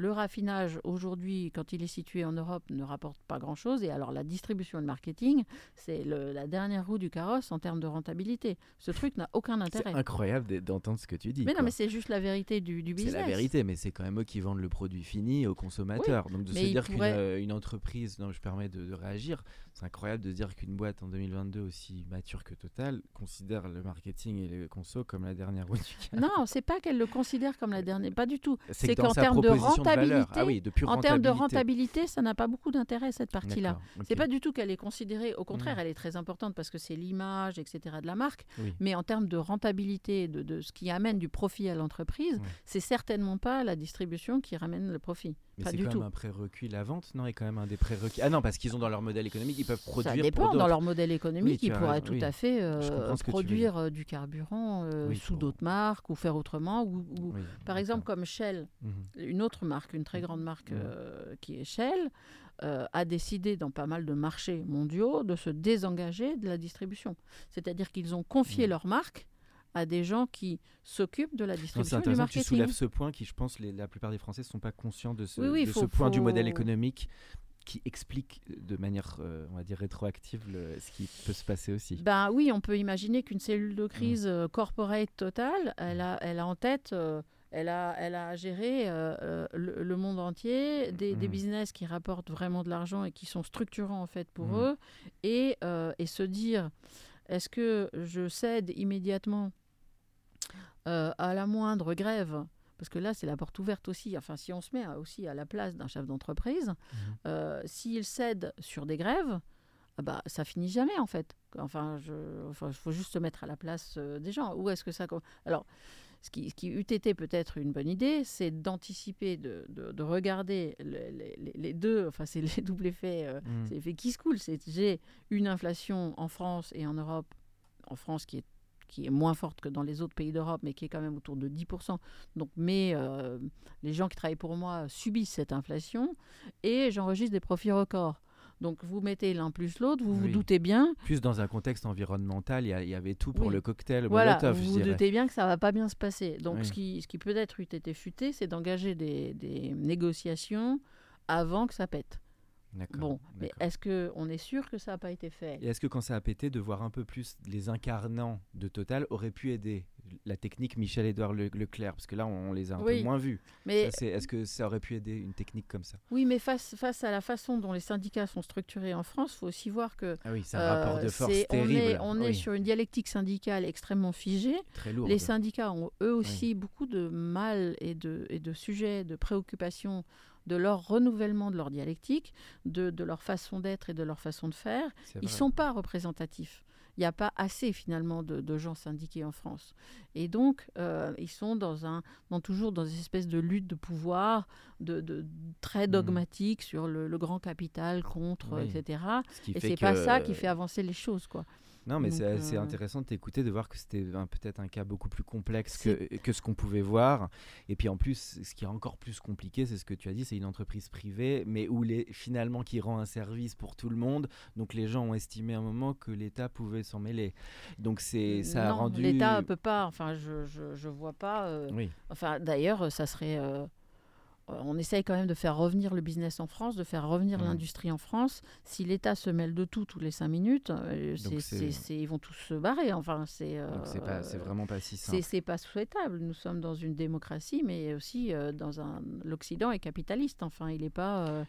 [SPEAKER 2] Le raffinage aujourd'hui, quand il est situé en Europe, ne rapporte pas grand-chose. Et alors la distribution et le marketing, c'est la dernière roue du carrosse en termes de rentabilité. Ce truc n'a aucun
[SPEAKER 1] C'est
[SPEAKER 2] intérêt.
[SPEAKER 1] incroyable d- d'entendre ce que tu dis.
[SPEAKER 2] Mais non, mais c'est juste la vérité du, du
[SPEAKER 1] C'est
[SPEAKER 2] business.
[SPEAKER 1] la vérité, mais c'est quand même eux qui vendent le produit fini aux consommateurs. Donc de se dire qu'une euh, une entreprise, non, je permets de, de réagir, c'est incroyable de dire qu'une boîte en 2022 aussi mature que Total considère le marketing et le conso comme la dernière roue du carrosse.
[SPEAKER 2] Non, c'est pas qu'elle le considère comme la dernière, pas du tout.
[SPEAKER 1] C'est
[SPEAKER 2] c'est qu'en termes de
[SPEAKER 1] valeur-
[SPEAKER 2] rentabilité,
[SPEAKER 1] ah oui, de pure
[SPEAKER 2] En termes de
[SPEAKER 1] rentabilité.
[SPEAKER 2] ça n'a pas beaucoup d'intérêt cette partie-là.
[SPEAKER 1] D'accord,
[SPEAKER 2] C'est pas du tout qu'elle est considérée, au contraire,
[SPEAKER 1] Mhm.
[SPEAKER 2] elle est très importante parce que c'est l'image, etc. de la marque.
[SPEAKER 1] Oui.
[SPEAKER 2] Mais en termes de rentabilité, de, de ce qui amène du profit à l'entreprise,
[SPEAKER 1] Ouais.
[SPEAKER 2] c'est certainement pas la distribution qui ramène le profit.
[SPEAKER 1] Mais c'est quand
[SPEAKER 2] tout.
[SPEAKER 1] même un prérequis, la vente, non, est quand même un des prérequis. Ah non, parce qu'ils ont dans leur modèle économique, ils peuvent produire
[SPEAKER 2] Ça dépend. Dans leur modèle économique, ils
[SPEAKER 1] as
[SPEAKER 2] pourraient tout à fait euh, produire euh, du carburant euh,
[SPEAKER 1] Oui,
[SPEAKER 2] sous
[SPEAKER 1] pour-
[SPEAKER 2] d'autres marques ou faire autrement. Ou, par exemple, comme Shell,
[SPEAKER 1] Mhm.
[SPEAKER 2] une autre marque, une très grande marque
[SPEAKER 1] Mhm.
[SPEAKER 2] qui est Shell, a décidé dans pas mal de marchés mondiaux de se désengager de la distribution. C'est-à-dire qu'ils ont confié
[SPEAKER 1] Mhm.
[SPEAKER 2] leur marque à des gens qui s'occupent de la distribution du
[SPEAKER 1] intéressant que tu
[SPEAKER 2] marketing.
[SPEAKER 1] soulèves ce point qui, je pense, les- la plupart des Français ne sont pas conscients de ce,
[SPEAKER 2] Oui, oui,
[SPEAKER 1] de
[SPEAKER 2] faut-
[SPEAKER 1] ce point du modèle économique qui explique de manière, euh, on va dire, rétroactive le- ce qui peut se passer aussi.
[SPEAKER 2] Ben oui, on peut imaginer qu'une cellule de crise euh, corporate totale, elle a, elle a en tête, euh, elle, a, elle a géré euh, euh, le, le monde entier, des, des
[SPEAKER 1] Mhm.
[SPEAKER 2] business qui rapportent vraiment de l'argent et qui sont structurants en fait pour eux, et, euh, et se dire, est-ce que je cède immédiatement euh, à la moindre grève? Parce que là, c'est la porte ouverte aussi. Enfin, si on se met à- aussi à la place d'un chef d'entreprise,
[SPEAKER 1] Mhm.
[SPEAKER 2] euh, s'il cède sur des grèves, ah bah, ça finit jamais en fait. Enfin, il faut juste se mettre à la place euh, des gens. Où est-ce que ça Alors, ce qui, ce qui eût été peut-être une bonne idée, c'est d'anticiper, de, de- de regarder le- les, les- les deux. Enfin, c'est les doubles effets. euh, c'est l'effet qui se coule. C'est j'ai une inflation en France et en Europe. En France, qui est qui est moins forte que dans les autres pays d'Europe, mais qui est quand même autour de 10%. Donc, mais euh, les gens qui travaillent pour moi subissent cette inflation et j'enregistre des profits records. Donc, vous mettez l'un plus l'autre, vous vous doutez bien,
[SPEAKER 1] Plus dans un contexte environnemental, il y, avait tout pour
[SPEAKER 2] Oui.
[SPEAKER 1] le cocktail
[SPEAKER 2] voilà,
[SPEAKER 1] Molotov,
[SPEAKER 2] vous vous doutez bien que ça va pas bien se passer. Donc,
[SPEAKER 1] Oui.
[SPEAKER 2] ce qui, ce qui peut-être eût été futé, c'est d'engager des, des négociations avant que ça pète. Bon, mais est-ce qu'on est sûr que ça n'a pas été fait?
[SPEAKER 1] Et est-ce que quand ça a pété, de voir un peu plus les incarnants de Total aurait pu aider? La technique Michel-Édouard Le- Leclerc Parce que là, on, on les a un
[SPEAKER 2] Oui.
[SPEAKER 1] peu moins vus. Est-ce que ça aurait pu aider une technique comme ça?
[SPEAKER 2] Oui, mais face, face à la façon dont les syndicats sont structurés en France, il faut aussi voir que
[SPEAKER 1] Ah oui, c'est un
[SPEAKER 2] euh,
[SPEAKER 1] rapport de force
[SPEAKER 2] on
[SPEAKER 1] terrible.
[SPEAKER 2] est, on est
[SPEAKER 1] Oui,
[SPEAKER 2] sur une dialectique syndicale extrêmement figée.
[SPEAKER 1] très lourde.
[SPEAKER 2] Les syndicats ont eux aussi beaucoup de mal et de, et de sujets, de préoccupations de leur renouvellement de leur dialectique, de, de leur façon d'être et de leur façon de faire. Ils ne sont pas représentatifs. Il n'y a pas assez finalement de, de gens syndiqués en France. Et donc, euh, ils sont dans un, dans, toujours dans une espèce de lutte de pouvoir, de, de- très dogmatique sur le, le grand capital contre,
[SPEAKER 1] Oui.
[SPEAKER 2] etc.
[SPEAKER 1] Ce
[SPEAKER 2] Et c'est pas ça qui fait avancer les choses, quoi.
[SPEAKER 1] Non, mais c'est
[SPEAKER 2] euh,
[SPEAKER 1] intéressant de t'écouter, de voir que c'était peut-être un cas beaucoup plus complexe que, que ce qu'on pouvait voir. Et puis en plus, ce qui est encore plus compliqué, c'est ce que tu as dit, c'est une entreprise privée, mais où les, finalement qui rend un service pour tout le monde. Donc les gens ont estimé à un moment que l'État pouvait s'en mêler. Donc c'est ça a rendu.
[SPEAKER 2] L'État peut pas. Enfin, je je, je vois pas. euh,
[SPEAKER 1] Oui.
[SPEAKER 2] Enfin, d'ailleurs, ça serait. euh, on essaye quand même de faire revenir le business en France, de faire revenir
[SPEAKER 1] Mhm.
[SPEAKER 2] l'industrie en France. Si l'État se mêle de tout tous les cinq minutes, euh, c'est-
[SPEAKER 1] Donc c'est-
[SPEAKER 2] c'est- c'est- ils vont tous se barrer. Enfin, c'est.
[SPEAKER 1] Donc c'est pas, c'est
[SPEAKER 2] euh,
[SPEAKER 1] vraiment pas si
[SPEAKER 2] c'est
[SPEAKER 1] simple.
[SPEAKER 2] c'est pas souhaitable. Nous sommes dans une démocratie, mais aussi euh, dans un. L'Occident est capitaliste. Enfin, il n'est pas. euh,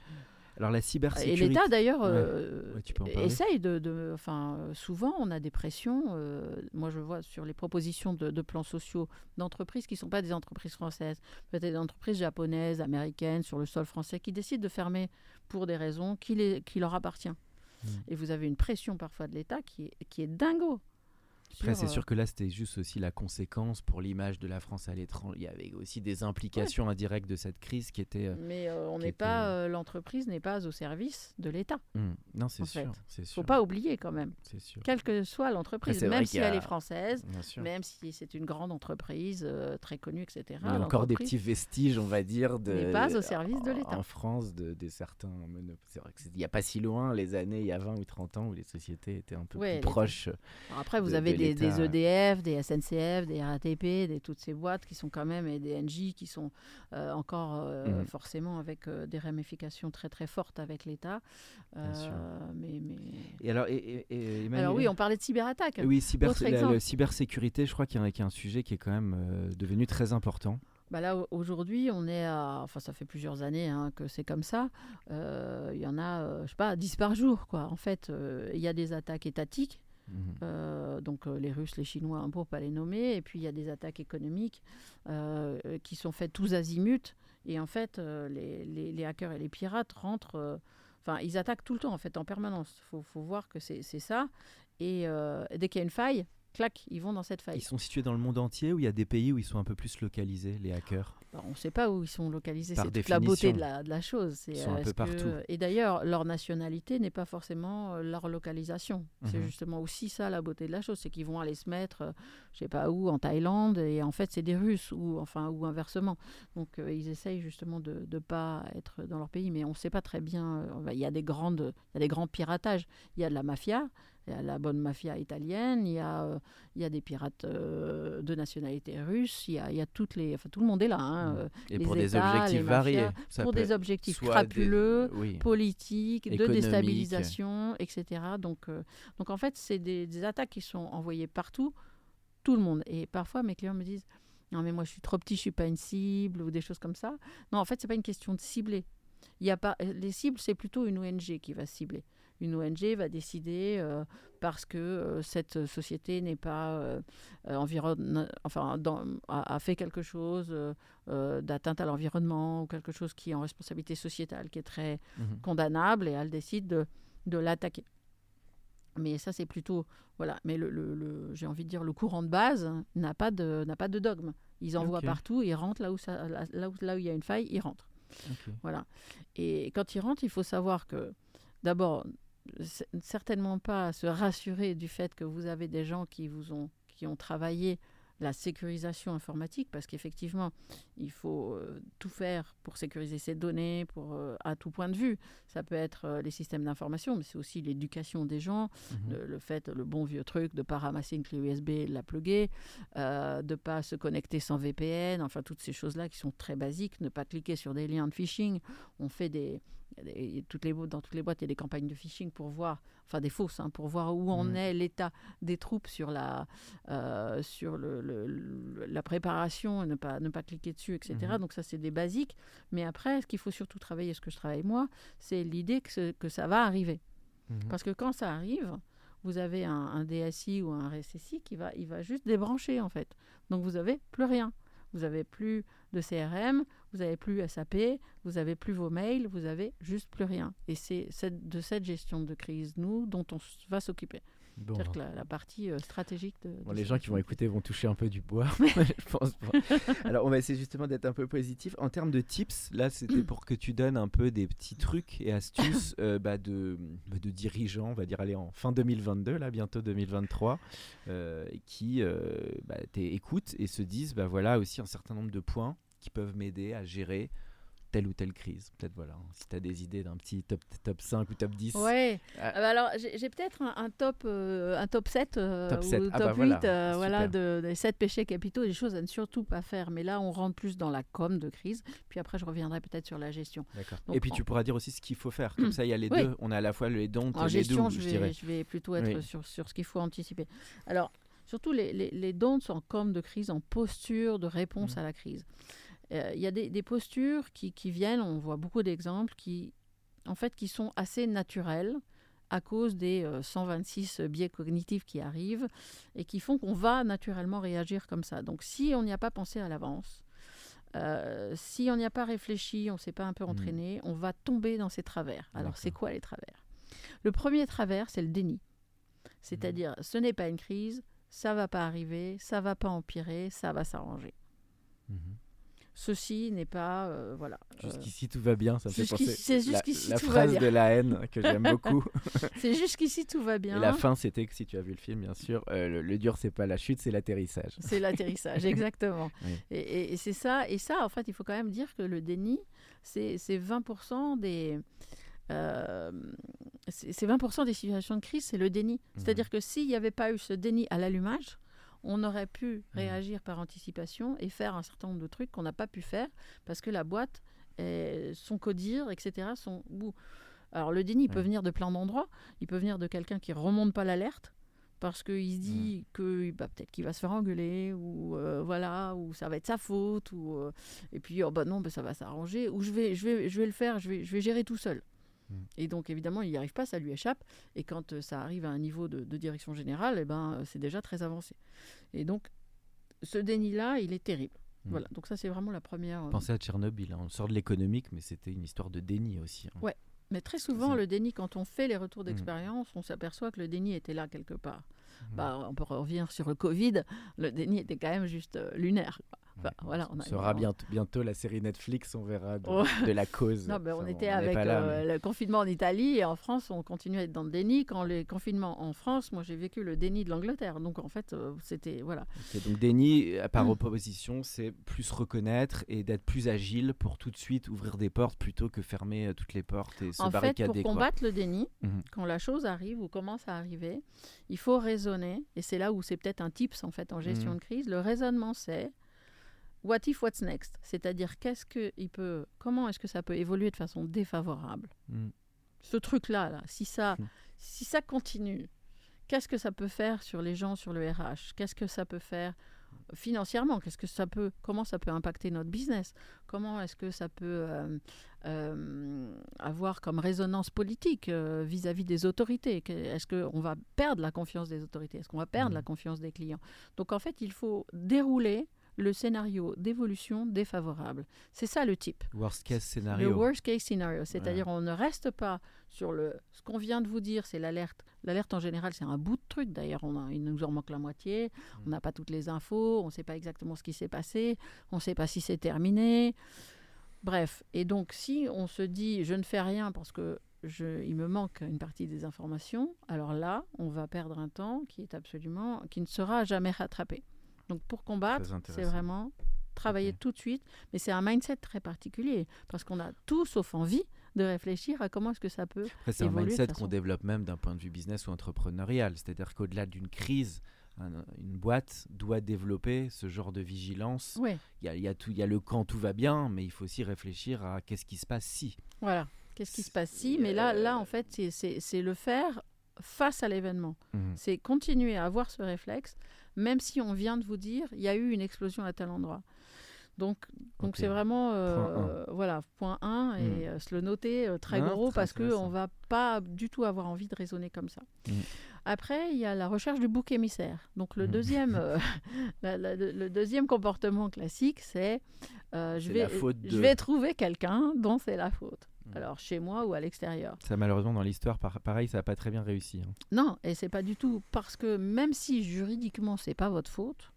[SPEAKER 1] Alors la
[SPEAKER 2] Et
[SPEAKER 1] cybersécurité.
[SPEAKER 2] l'État d'ailleurs euh,
[SPEAKER 1] Ouais,
[SPEAKER 2] essaye de, de- Enfin, souvent on a des pressions. euh, moi, je vois sur les propositions de, de plans sociaux d'entreprises qui ne sont pas des entreprises françaises, peut-être des entreprises japonaises, américaines, sur le sol français, qui décident de fermer pour des raisons qui, les, qui leur appartiennent.
[SPEAKER 1] Mm.
[SPEAKER 2] Et vous avez une pression parfois de l'État qui est, qui est dingo.
[SPEAKER 1] Après, c'est
[SPEAKER 2] euh,
[SPEAKER 1] sûr que là, c'était juste aussi la conséquence pour l'image de la France à l'étranger. Il y avait aussi des implications indirectes de cette crise qui étaient. euh,
[SPEAKER 2] Mais euh, on n'est
[SPEAKER 1] était-
[SPEAKER 2] pas, euh, l'entreprise n'est pas au service de l'État.
[SPEAKER 1] hmm. Non, c'est sûr.
[SPEAKER 2] Il
[SPEAKER 1] sûr.
[SPEAKER 2] faut pas oublier quand même,
[SPEAKER 1] sûr.
[SPEAKER 2] quelle que soit l'entreprise, même si
[SPEAKER 1] a-
[SPEAKER 2] elle est française, même si c'est une grande entreprise euh, très connue, etc.
[SPEAKER 1] Il y a encore des petits vestiges, on va dire, de,
[SPEAKER 2] n'est pas au service de l'État.
[SPEAKER 1] En France, de, de certains. C'est vrai qu'il n'y a pas si loin, les années, il y a 20 ou 30 ans, où les sociétés étaient un peu
[SPEAKER 2] Ouais,
[SPEAKER 1] plus proches.
[SPEAKER 2] Alors Après, vous
[SPEAKER 1] de-
[SPEAKER 2] avez des. EDF, des SNCF, des RATP, des, toutes ces boîtes qui sont quand même, et des NJ qui sont euh, encore euh,
[SPEAKER 1] Mhm.
[SPEAKER 2] forcément avec euh, des ramifications très très fortes avec l'État. Mais, mais...
[SPEAKER 1] Et alors, et, et- Emmanuel-
[SPEAKER 2] Alors oui, on parlait de cyberattaque.
[SPEAKER 1] Oui, cyber, la- cybersécurité, je crois qu'il y, a- un sujet qui est quand même devenu très important.
[SPEAKER 2] Bah là, au- aujourd'hui, on est à. Enfin, ça fait plusieurs années hein, que c'est comme ça. Euh, Il y en a, euh, je sais pas, 10 par jour, quoi. En fait, euh, il y a des attaques étatiques.
[SPEAKER 1] Mhm.
[SPEAKER 2] Euh, donc euh, les Russes, les Chinois, pour pas les nommer. Et puis il y a des attaques économiques euh, qui sont faites tous azimuts. Et en fait, les, les- les hackers et les pirates rentrent. Enfin, ils attaquent tout le temps, en fait, en permanence. Il faut, faut voir que c'est c'est ça. Et euh, dès qu'il y a une faille, clac, ils vont dans cette faille.
[SPEAKER 1] Ils sont situés dans le monde entier ou il y a des pays où ils sont un peu plus localisés, les hackers?
[SPEAKER 2] Bah, on ne sait pas où ils sont localisés. C'est toute la beauté de la, de la chose. C'est,
[SPEAKER 1] Ils sont un
[SPEAKER 2] euh,
[SPEAKER 1] peu partout.
[SPEAKER 2] que- Et d'ailleurs, leur nationalité n'est pas forcément euh, leur localisation. C'est
[SPEAKER 1] Mhm.
[SPEAKER 2] justement aussi ça la beauté de la chose, c'est qu'ils vont aller se mettre, euh, je sais pas où, en Thaïlande, et en fait c'est des Russes ou enfin ou inversement. Donc euh, ils essayent justement de ne pas être dans leur pays, mais on ne sait pas très bien. Il y a des grandes, il y a des grands piratages. Il y a de la mafia. Il y a la bonne mafia italienne, il y a, euh, il y a des pirates euh, de nationalité russe, il y a, il y a toutes les, enfin tout le monde est là. hein,
[SPEAKER 1] Mhm.
[SPEAKER 2] euh,
[SPEAKER 1] Et
[SPEAKER 2] les
[SPEAKER 1] pour des objectifs
[SPEAKER 2] mafias,
[SPEAKER 1] variés. Ça
[SPEAKER 2] pour des objectifs
[SPEAKER 1] des-
[SPEAKER 2] crapuleux,
[SPEAKER 1] oui.
[SPEAKER 2] politiques, de déstabilisation, etc. Donc, euh, donc en fait, c'est des, des attaques qui sont envoyées partout, tout le monde. Et parfois, mes clients me disent Non, mais moi, je suis trop petit, je suis pas une cible, ou des choses comme ça. Non, en fait, c'est pas une question de cibler. Il y a pas, les cibles, c'est plutôt une ONG qui va cibler. Une ONG va décider euh, parce que euh, cette société n'est pas euh, euh, enfin, dans- a, a fait quelque chose d'atteinte à l'environnement ou quelque chose qui est en responsabilité sociétale, qui est très
[SPEAKER 1] Mhm.
[SPEAKER 2] condamnable et elle décide de, de l'attaquer. Mais ça, c'est plutôt. Voilà. Mais le, le- le- j'ai envie de dire, le courant de base n'a pas de, n'a pas de dogme. Ils envoient partout, ils rentrent là où, ça, là, là où, là où il y a une faille, ils rentrent. Voilà. Et quand ils rentrent, il faut savoir que, d'abord, certainement pas se rassurer du fait que vous avez des gens qui vous ont, qui ont travaillé la sécurisation informatique, parce qu'effectivement, il faut euh, tout faire pour sécuriser ces données, pour, euh, à tout point de vue. Ça peut être euh, les systèmes d'information, mais c'est aussi l'éducation des gens,
[SPEAKER 1] Mhm.
[SPEAKER 2] le, le fait, le bon vieux truc de pas ramasser une clé USB et de la plugger, euh, de pas se connecter sans VPN, enfin toutes ces choses-là qui sont très basiques, ne pas cliquer sur des liens de phishing. On fait des, toutes les, dans toutes les boîtes, il y a des campagnes de phishing pour voir, enfin des fausses, hein, pour voir où en
[SPEAKER 1] Mhm.
[SPEAKER 2] est l'état des troupes sur la, euh, sur le, le- le- la préparation, et ne pas, ne pas cliquer dessus, etc.
[SPEAKER 1] Mhm.
[SPEAKER 2] Donc ça, c'est des basiques. Mais après, ce qu'il faut surtout travailler, ce que je travaille moi, c'est l'idée que, que ça va arriver.
[SPEAKER 1] Mhm.
[SPEAKER 2] Parce que quand ça arrive, vous avez un, un DSI ou un RSSI qui va, il va juste débrancher en fait. Donc vous n'avez plus rien. Vous n'avez plus de CRM, vous n'avez plus SAP, vous n'avez plus vos mails, vous avez juste plus rien. Et c'est de cette gestion de crise, nous, dont on va s'occuper.
[SPEAKER 1] Bon.
[SPEAKER 2] C'est-à-dire que la, la partie euh, stratégique de.
[SPEAKER 1] Bon,
[SPEAKER 2] de
[SPEAKER 1] les gens qui vont écouter vont toucher un peu du bois, [LAUGHS] [LAUGHS] je pense. [LAUGHS] Alors, on va essayer justement d'être un peu positif. En termes de tips, là, c'était pour que tu donnes un peu des petits trucs et astuces euh, bah, de, bah, de dirigeants, on va dire, allez, en fin 2022, là, bientôt 2023, euh, qui euh, bah, t'écoutent et se disent, bah voilà, aussi un certain nombre de points qui peuvent m'aider à gérer telle ou telle crise. Peut-être, voilà, hein, si tu as des idées d'un petit top, top 5 ou top 10.
[SPEAKER 2] Ouais.
[SPEAKER 1] Ah.
[SPEAKER 2] Ah bah alors, j'ai peut-être un, un top, euh, un top 7 euh,
[SPEAKER 1] Top
[SPEAKER 2] ou
[SPEAKER 1] 7.
[SPEAKER 2] top
[SPEAKER 1] Ah bah
[SPEAKER 2] 8
[SPEAKER 1] voilà,
[SPEAKER 2] euh, voilà, de, des 7 péchés capitaux, des choses à ne surtout pas faire. Mais là, on rentre plus dans la com de crise. Puis après, je reviendrai peut-être sur la gestion.
[SPEAKER 1] D'accord. Et puis tu pourras dire aussi ce qu'il faut faire. Comme ça, il y a les
[SPEAKER 2] Oui.
[SPEAKER 1] deux. On a à la fois les dons et les
[SPEAKER 2] gestion,
[SPEAKER 1] doux,
[SPEAKER 2] je
[SPEAKER 1] je
[SPEAKER 2] vais,
[SPEAKER 1] dirais.
[SPEAKER 2] je vais plutôt être
[SPEAKER 1] Oui.
[SPEAKER 2] sur, sur ce qu'il faut anticiper. Alors, surtout les, les, les dons en com de crise, en posture de réponse
[SPEAKER 1] Mm.
[SPEAKER 2] à la crise. Euh, Il y a des, des postures qui, qui viennent, on voit beaucoup d'exemples, qui, en fait, qui sont assez naturelles à cause des euh, 126 biais cognitifs qui arrivent et qui font qu'on va naturellement réagir comme ça. Donc, si on n'y a pas pensé à l'avance, euh, si on n'y a pas réfléchi, on ne s'est pas un peu entraîné, on va tomber dans ces travers. Alors, c'est quoi les travers? Le premier travers, c'est le déni. C'est-à-dire, ce n'est pas une crise, ça va pas arriver, ça va pas empirer, ça va s'arranger.
[SPEAKER 1] Mhm.
[SPEAKER 2] Ceci n'est pas, euh, voilà. euh,
[SPEAKER 1] Jusqu'ici tout va bien, ça me fait penser.
[SPEAKER 2] c'est
[SPEAKER 1] la-
[SPEAKER 2] jusqu'ici
[SPEAKER 1] la,
[SPEAKER 2] tout va
[SPEAKER 1] phrase
[SPEAKER 2] bien.
[SPEAKER 1] de la haine que j'aime [LAUGHS] beaucoup.
[SPEAKER 2] c'est jusqu'ici tout va bien.
[SPEAKER 1] Et la fin, c'était que si tu as vu le film, bien sûr, euh, le, le dur, c'est pas la chute, c'est l'atterrissage.
[SPEAKER 2] C'est l'atterrissage, [LAUGHS] exactement.
[SPEAKER 1] Oui.
[SPEAKER 2] Et, et- et c'est ça, et ça, en fait, il faut quand même dire que le déni, c'est c'est 20% des. euh, c'est c'est 20% des situations de crise, c'est le déni. C'est-à-dire que s'il n'y avait pas eu ce déni à l'allumage, on aurait pu réagir par anticipation et faire un certain nombre de trucs qu'on n'a pas pu faire parce que la boîte, son codir, etc., sont bout. Alors le déni, il peut
[SPEAKER 1] Ouais.
[SPEAKER 2] venir de plein d'endroits. Il peut venir de quelqu'un qui remonte pas l'alerte parce qu'il se dit que bah, peut-être qu'il va se faire engueuler ou euh, voilà ou ça va être sa faute ou euh, et puis oh bah non bah, ça va s'arranger ou je vais je vais je vais le faire je vais je vais gérer tout seul Et donc évidemment il n'y arrive pas ça lui échappe et quand euh, ça arrive à un niveau de, de direction générale eh ben euh, c'est déjà très avancé et donc ce déni là il est terrible
[SPEAKER 1] Mm.
[SPEAKER 2] voilà donc ça c'est vraiment la première euh,
[SPEAKER 1] Pensez à Tchernobyl, hein. on sort de l'économique, mais c'était une histoire de déni aussi. hein.
[SPEAKER 2] Ouais. mais très souvent le déni quand on fait les retours
[SPEAKER 1] Mm.
[SPEAKER 2] d'expérience on s'aperçoit que le déni était là quelque part
[SPEAKER 1] Mm.
[SPEAKER 2] bah, on peut revenir sur le Covid le déni était quand même juste lunaire quoi. Enfin, voilà, on
[SPEAKER 1] sera bientôt, la série Netflix, on verra de, la cause.
[SPEAKER 2] Non, ben, on était avec
[SPEAKER 1] là,
[SPEAKER 2] euh,
[SPEAKER 1] mais-
[SPEAKER 2] le confinement en Italie et en France, on continuait à être dans le déni. Quand les confinements en France, moi j'ai vécu le déni de l'Angleterre. Donc en fait, euh, c'était. Voilà.
[SPEAKER 1] Donc déni, euh, par opposition, c'est plus reconnaître et d'être plus agile pour tout de suite ouvrir des portes plutôt que fermer toutes les portes et se
[SPEAKER 2] en fait,
[SPEAKER 1] barricader.
[SPEAKER 2] pour
[SPEAKER 1] quoi.
[SPEAKER 2] combattre le déni,
[SPEAKER 1] Mhm.
[SPEAKER 2] quand la chose arrive ou commence à arriver, il faut raisonner. Et c'est là où c'est peut-être un tips en fait en gestion
[SPEAKER 1] Mhm.
[SPEAKER 2] de crise. Le raisonnement, c'est. What if, what's next? C'est-à-dire, qu'est-ce que il peut, comment est-ce que ça peut évoluer de façon défavorable?
[SPEAKER 1] Mm.
[SPEAKER 2] ce truc-là, là, si ça,
[SPEAKER 1] Hmm.
[SPEAKER 2] si ça continue, qu'est-ce que ça peut faire sur les gens, sur le RH Qu'est-ce que ça peut faire financièrement? Qu'est-ce que ça peut, comment ça peut impacter notre business? Comment est-ce que ça peut euh, euh, avoir comme résonance politique euh, vis-à-vis des autorités? Que- Est-ce qu'on va perdre la confiance des autorités? Est-ce qu'on va perdre
[SPEAKER 1] Mhm.
[SPEAKER 2] la confiance des clients? Donc en fait, il faut dérouler le scénario d'évolution défavorable. C'est ça le type.
[SPEAKER 1] Worst case
[SPEAKER 2] Le
[SPEAKER 1] scénario.
[SPEAKER 2] worst case scenario, c'est-à-dire on ne reste pas sur le ce qu'on vient de vous dire, c'est l'alerte. L'alerte en général, c'est un bout de truc. D'ailleurs, on a- il nous en manque la moitié.
[SPEAKER 1] Mm.
[SPEAKER 2] On n'a pas toutes les infos. On ne sait pas exactement ce qui s'est passé. On ne sait pas si c'est terminé. Bref. Et donc, si on se dit je ne fais rien parce que je, il me manque une partie des informations, alors là, on va perdre un temps qui est absolument qui ne sera jamais rattrapé. Donc, pour combattre, c'est vraiment travailler tout de suite, mais c'est un mindset très particulier parce qu'on a tout sauf envie de réfléchir à comment est-ce que ça peut.
[SPEAKER 1] C'est un mindset qu'on développe même d'un point de vue business ou entrepreneurial. C'est-à-dire qu'au-delà d'une crise, un- une boîte doit développer ce genre de vigilance.
[SPEAKER 2] Ouais,
[SPEAKER 1] Il y a, il y a tout, il y a le quand tout va bien, mais il faut aussi réfléchir à qu'est-ce qui se passe si.
[SPEAKER 2] voilà. Qu'est-ce qui se passe si? Mais là, là, en fait, c'est le faire face à l'événement.
[SPEAKER 1] Mhm.
[SPEAKER 2] C'est continuer à avoir ce réflexe, même si on vient de vous dire il y a eu une explosion à tel endroit. Donc, donc c'est vraiment euh,
[SPEAKER 1] Point un.
[SPEAKER 2] voilà point 1 et
[SPEAKER 1] Mm.
[SPEAKER 2] euh, se le noter euh, très gros
[SPEAKER 1] très
[SPEAKER 2] parce que on va pas du tout avoir envie de raisonner comme ça.
[SPEAKER 1] Mm.
[SPEAKER 2] Après, il y a la recherche du bouc émissaire. Donc le
[SPEAKER 1] Mm.
[SPEAKER 2] deuxième [LAUGHS] [LAUGHS] la- la- le deuxième comportement classique, c'est je vais trouver quelqu'un dont c'est la faute. Mmh. Alors chez moi ou à l'extérieur.
[SPEAKER 1] Ça malheureusement dans l'histoire, pareil, ça n'a pas très bien réussi. Hein.
[SPEAKER 2] Non, et c'est pas du tout parce que même si juridiquement c'est pas votre faute,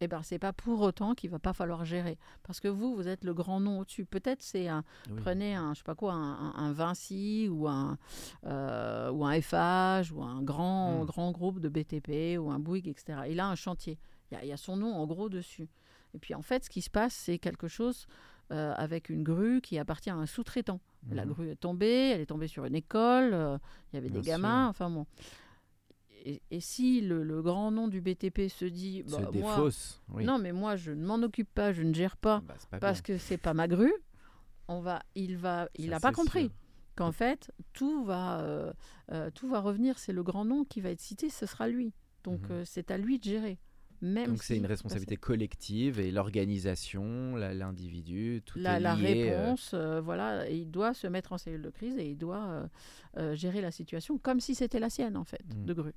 [SPEAKER 2] eh ben c'est pas pour autant qu'il va pas falloir gérer parce que vous vous êtes le grand nom au-dessus. Peut-être c'est un prenez un je sais pas quoi un, Vinci ou un euh, ou un FH ou un grand mmh. grand groupe de BTP ou un Bouygues etc. Il a un chantier. Il y, a, son nom en gros dessus. Et puis en fait ce qui se passe c'est quelque chose euh, avec une grue qui appartient à un sous-traitant. La mmh. grue est tombée, elle est tombée sur une école, euh, il y avait des gamins, enfin bon et, si le, grand nom du BTP se dit
[SPEAKER 1] bah,
[SPEAKER 2] non mais moi je ne m'en occupe pas, je ne gère pas bah, parce que c'est pas ma grue, on va, il va, il n'a pas compris qu'en fait tout va, euh, euh, tout va revenir, c'est le grand nom qui va être cité, ce sera lui. Donc mhm. euh, c'est à lui de gérer. Même
[SPEAKER 1] Donc c'est une responsabilité collective et l'organisation, l'individu, tout
[SPEAKER 2] la,
[SPEAKER 1] est lié.
[SPEAKER 2] La réponse, voilà, il doit se mettre en cellule de crise et il doit gérer la situation comme si c'était la sienne en fait, mhm. de grue.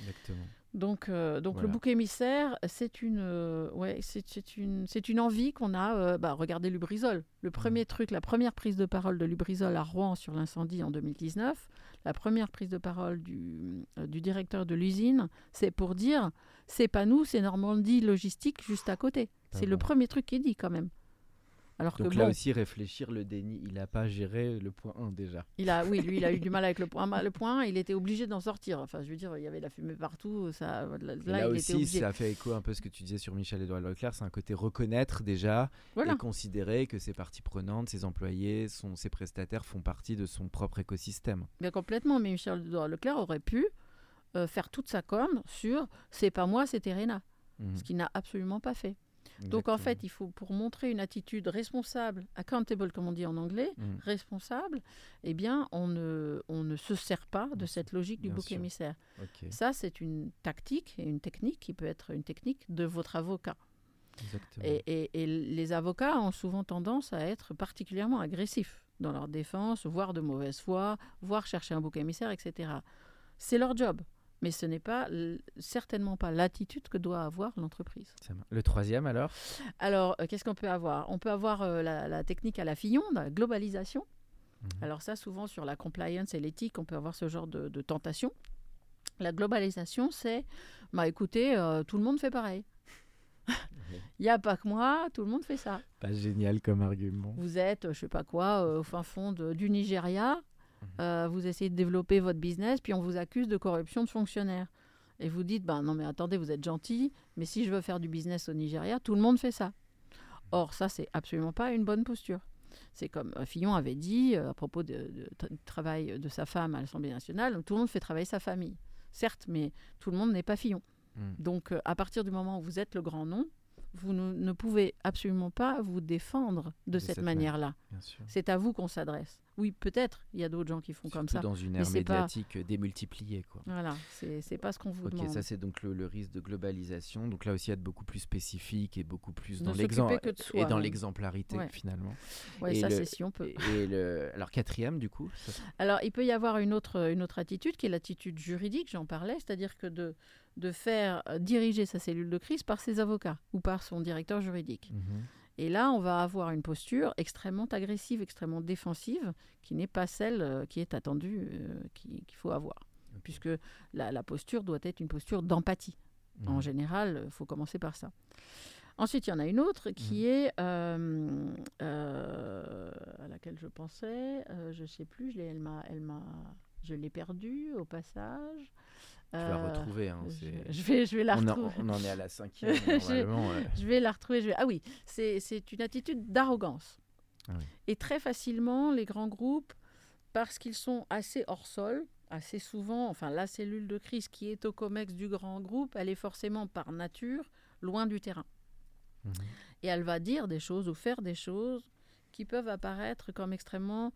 [SPEAKER 1] Exactement.
[SPEAKER 2] Donc, euh, donc le bouc émissaire, c'est une, euh, ouais, c'est une, c'est une envie qu'on a. Euh, bah, regardez Lubrizol. Le premier truc, la première prise de parole de Lubrizol à Rouen sur l'incendie en 2019, la première prise de parole du, du directeur de l'usine, c'est pour dire, c'est pas nous, c'est Normandie Logistique juste à côté. C'est le premier truc qui est dit quand même.
[SPEAKER 1] Donc là aussi, réfléchir le déni, il n'a pas géré le point 1 déjà.
[SPEAKER 2] Il a, oui, lui, il a eu du [LAUGHS] mal avec le point 1. Le point 1, il était obligé d'en sortir. Enfin, je veux dire, il y avait la fumée partout. Ça,
[SPEAKER 1] là, aussi, ça fait écho un peu ce que tu disais sur Michel-Édouard Leclerc. C'est un côté reconnaître déjà et considérer que ses parties prenantes, ses employés, son, ses prestataires font partie de son propre écosystème.
[SPEAKER 2] Bien complètement, mais Michel-Édouard Leclerc aurait pu euh, faire toute sa com sur « c'est pas moi, c'est Terena mmh. Ce qu'il n'a absolument pas fait. Donc en fait, il faut pour montrer une attitude responsable, accountable comme on dit en anglais, mm. responsable, eh bien on ne, on ne se sert pas de cette logique du bouc émissaire. Ça, c'est une tactique et une technique qui peut être une technique de votre avocat. Et, et, les avocats ont souvent tendance à être particulièrement agressifs dans leur défense, voire de mauvaise foi, voire chercher un bouc émissaire, etc. C'est leur job mais ce n'est pas certainement pas l'attitude que doit avoir l'entreprise.
[SPEAKER 1] Le troisième alors?
[SPEAKER 2] Alors, euh, qu'est-ce qu'on peut avoir? On peut avoir euh, la, technique à la Fillon, la globalisation. Mhm. Alors ça, souvent sur la compliance et l'éthique, on peut avoir ce genre de, tentation. La globalisation, c'est, bah écoutez, euh, tout le monde fait pareil. [LAUGHS] Il n'y a pas que moi, tout le monde fait ça.
[SPEAKER 1] Pas génial comme argument.
[SPEAKER 2] Vous êtes, je sais pas quoi, au fin fond du Nigeria. Euh, vous essayez de développer votre business, puis on vous accuse de corruption de fonctionnaires. Et vous dites, ben non mais attendez, vous êtes gentil, mais si je veux faire du business au Nigeria, tout le monde fait ça. Or, ça, c'est absolument pas une bonne posture. C'est comme euh, Fillon avait dit euh, à propos du travail de sa femme à l'Assemblée nationale, tout le monde fait travailler sa famille. Certes, mais tout le monde n'est pas Fillon. Hmm. Donc, à partir du moment où vous êtes le grand nom, vous ne, pouvez absolument pas vous défendre de, cette, manière-là. C'est à vous qu'on s'adresse. Oui, peut-être, il y a d'autres gens qui font comme ça.
[SPEAKER 1] dans une ère médiatique démultipliée. Quoi.
[SPEAKER 2] Voilà, c'est pas ce qu'on vous
[SPEAKER 1] demande.
[SPEAKER 2] Ok,
[SPEAKER 1] ça c'est donc le, risque de globalisation. Donc là aussi, être beaucoup plus spécifique et beaucoup plus dans l'exemple et dans l'exemplarité finalement.
[SPEAKER 2] Oui, ça c'est si on peut.
[SPEAKER 1] Et le, alors quatrième du coup
[SPEAKER 2] Alors il peut y avoir une autre, une autre attitude qui est l'attitude juridique, j'en parlais, c'est-à-dire que de de faire euh, diriger sa cellule de crise par ses avocats ou par son directeur juridique. Mhm. Et là, on va avoir une posture extrêmement agressive, extrêmement défensive, qui n'est pas celle euh, qui est attendue, euh, qu'il faut avoir. Puisque la, posture doit être une posture d'empathie. En mhm. général, il faut commencer par ça. Ensuite, il y en a une autre qui mhm. est à laquelle je pensais, je ne sais plus, je elle m'a, je l'ai perdue au passage.
[SPEAKER 1] Tu euh, retrouver. Hein, [LAUGHS]
[SPEAKER 2] je, vais, je vais la
[SPEAKER 1] retrouver. On en, est à la [LAUGHS] cinquième. je,
[SPEAKER 2] vais la retrouver. Je vais... Ah oui, c'est une attitude d'arrogance. Ah Et très facilement, les grands groupes, parce qu'ils sont assez hors sol, assez souvent, enfin la cellule de crise qui est au COMEX du grand groupe, elle est forcément par nature loin du terrain. Mhm. Et elle va dire des choses ou faire des choses qui peuvent apparaître comme extrêmement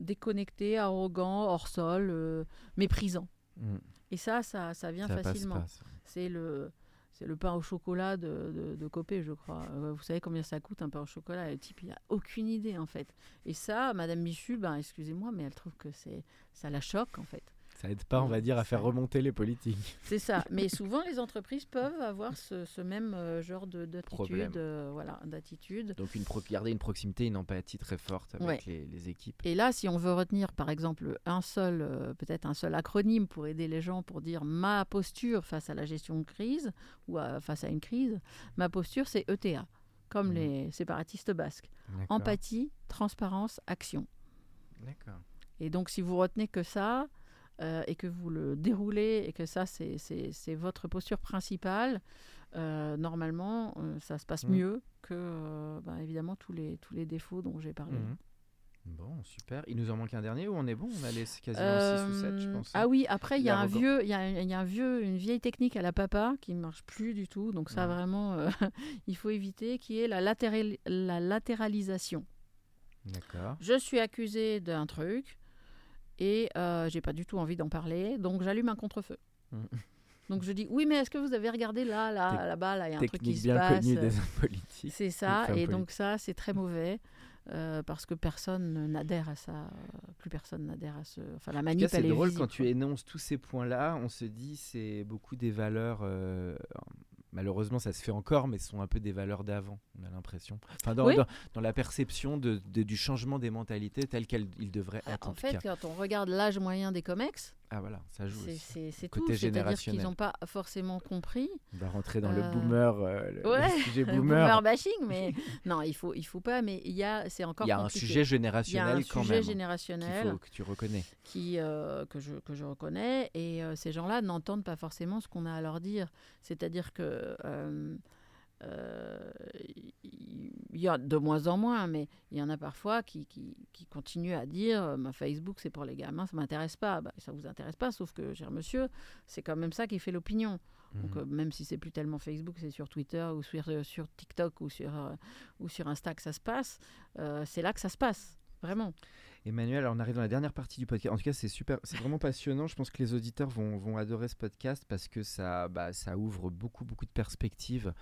[SPEAKER 2] déconnectées, arrogants, hors sol, euh, méprisants. Mm. Et ça, ça, ça vient facilement. C'est le, c'est le pain au chocolat de, de, Copé, je crois. Euh, vous savez combien ça coûte un pain au chocolat? Le type, il n'a aucune idée, en fait. Et ça, Madame Michu, ben, excusez-moi, mais elle trouve que c'est, ça la choque, en fait.
[SPEAKER 1] Ça aide pas, on va dire, à faire remonter les politiques. [LAUGHS]
[SPEAKER 2] C'est ça. Mais [LAUGHS] souvent, les entreprises peuvent avoir ce, même euh, genre d'attitude. Euh, voilà, d'attitude.
[SPEAKER 1] Donc, une garder une proximité, une empathie très forte avec les, équipes.
[SPEAKER 2] Et là, si on veut retenir, par exemple, un seul, euh, peut-être un seul acronyme pour aider les gens pour dire ma posture face à la gestion de crise ou face à une crise, ma posture, c'est ETA, comme mhm. les séparatistes basques. Empathie, transparence, action.
[SPEAKER 1] D'accord.
[SPEAKER 2] Et donc, si vous retenez que ça, euh, et que vous le déroulez et que ça, c'est votre posture principale, euh, normalement, euh, ça se passe mmh. mieux que, bah, évidemment, tous les, tous les défauts dont j'ai parlé. Mmh.
[SPEAKER 1] Bon, super. Il nous en manque un dernier ou on est bon? On a laissé quasiment 6 ou 7, je pense.
[SPEAKER 2] Ah oui, après, il y a, un vieux, il y a, y a un vieux, une vieille technique à la papa qui ne marche plus du tout. Donc ça, vraiment, [LAUGHS] il faut éviter, qui est la, latéral, la latéralisation.
[SPEAKER 1] D'accord.
[SPEAKER 2] Je suis accusé d'un truc et euh, j'ai pas du tout envie d'en parler, donc j'allume un contre-feu. Mm. [LAUGHS] Donc je dis oui, mais est-ce que vous avez regardé là, là, là-bas, là, il y a un truc qui se passe.
[SPEAKER 1] bien connue des politiques.
[SPEAKER 2] C'est ça, et donc ça, c'est très mauvais. Euh, parce que personne n'adhère à ça, plus personne n'adhère à ce. Enfin, la manip,
[SPEAKER 1] C'est drôle quand tu énonces tous ces points-là, on se dit c'est beaucoup des valeurs euh, malheureusement, ça se fait encore, mais ce sont un peu des valeurs d'avant, on a l'impression. Enfin, dans, dans, la perception de, du changement des mentalités tel qu'il devrait être.
[SPEAKER 2] En, fait, quand on regarde l'âge moyen des COMEX,
[SPEAKER 1] ah voilà, ça joue.
[SPEAKER 2] C'est tout, c'est-à-dire qu'ils n'ont pas forcément compris.
[SPEAKER 1] On va rentrer dans le euh, boomer, euh, le,
[SPEAKER 2] sujet [LAUGHS] boomer. boomer bashing, mais [LAUGHS] non, il faut, il faut pas. Mais il y a, c'est encore.
[SPEAKER 1] Il y a un sujet générationnel quand même.
[SPEAKER 2] Il y a un sujet générationnel
[SPEAKER 1] que tu reconnais.
[SPEAKER 2] Qui, euh, que je que je reconnais, et ces gens-là n'entendent pas forcément ce qu'on a à leur dire. C'est-à-dire que il y a de moins en moins, mais il y en a parfois qui, qui, qui continuent à dire euh, ma Facebook c'est pour les gamins, ça m'intéresse pas. Bah, ça vous intéresse pas, sauf que, cher monsieur, c'est quand même ça qui fait l'opinion. Donc, mhm. euh, même si c'est plus tellement Facebook, c'est sur Twitter ou sur, euh, sur TikTok ou sur, ou sur Insta que ça se passe, c'est là que ça se passe, vraiment.
[SPEAKER 1] Emmanuel, on arrive dans la dernière partie du podcast. En tout cas, c'est super, c'est vraiment passionnant. Je pense que les auditeurs vont, vont adorer ce podcast parce que ça, bah, ça ouvre beaucoup, beaucoup de perspectives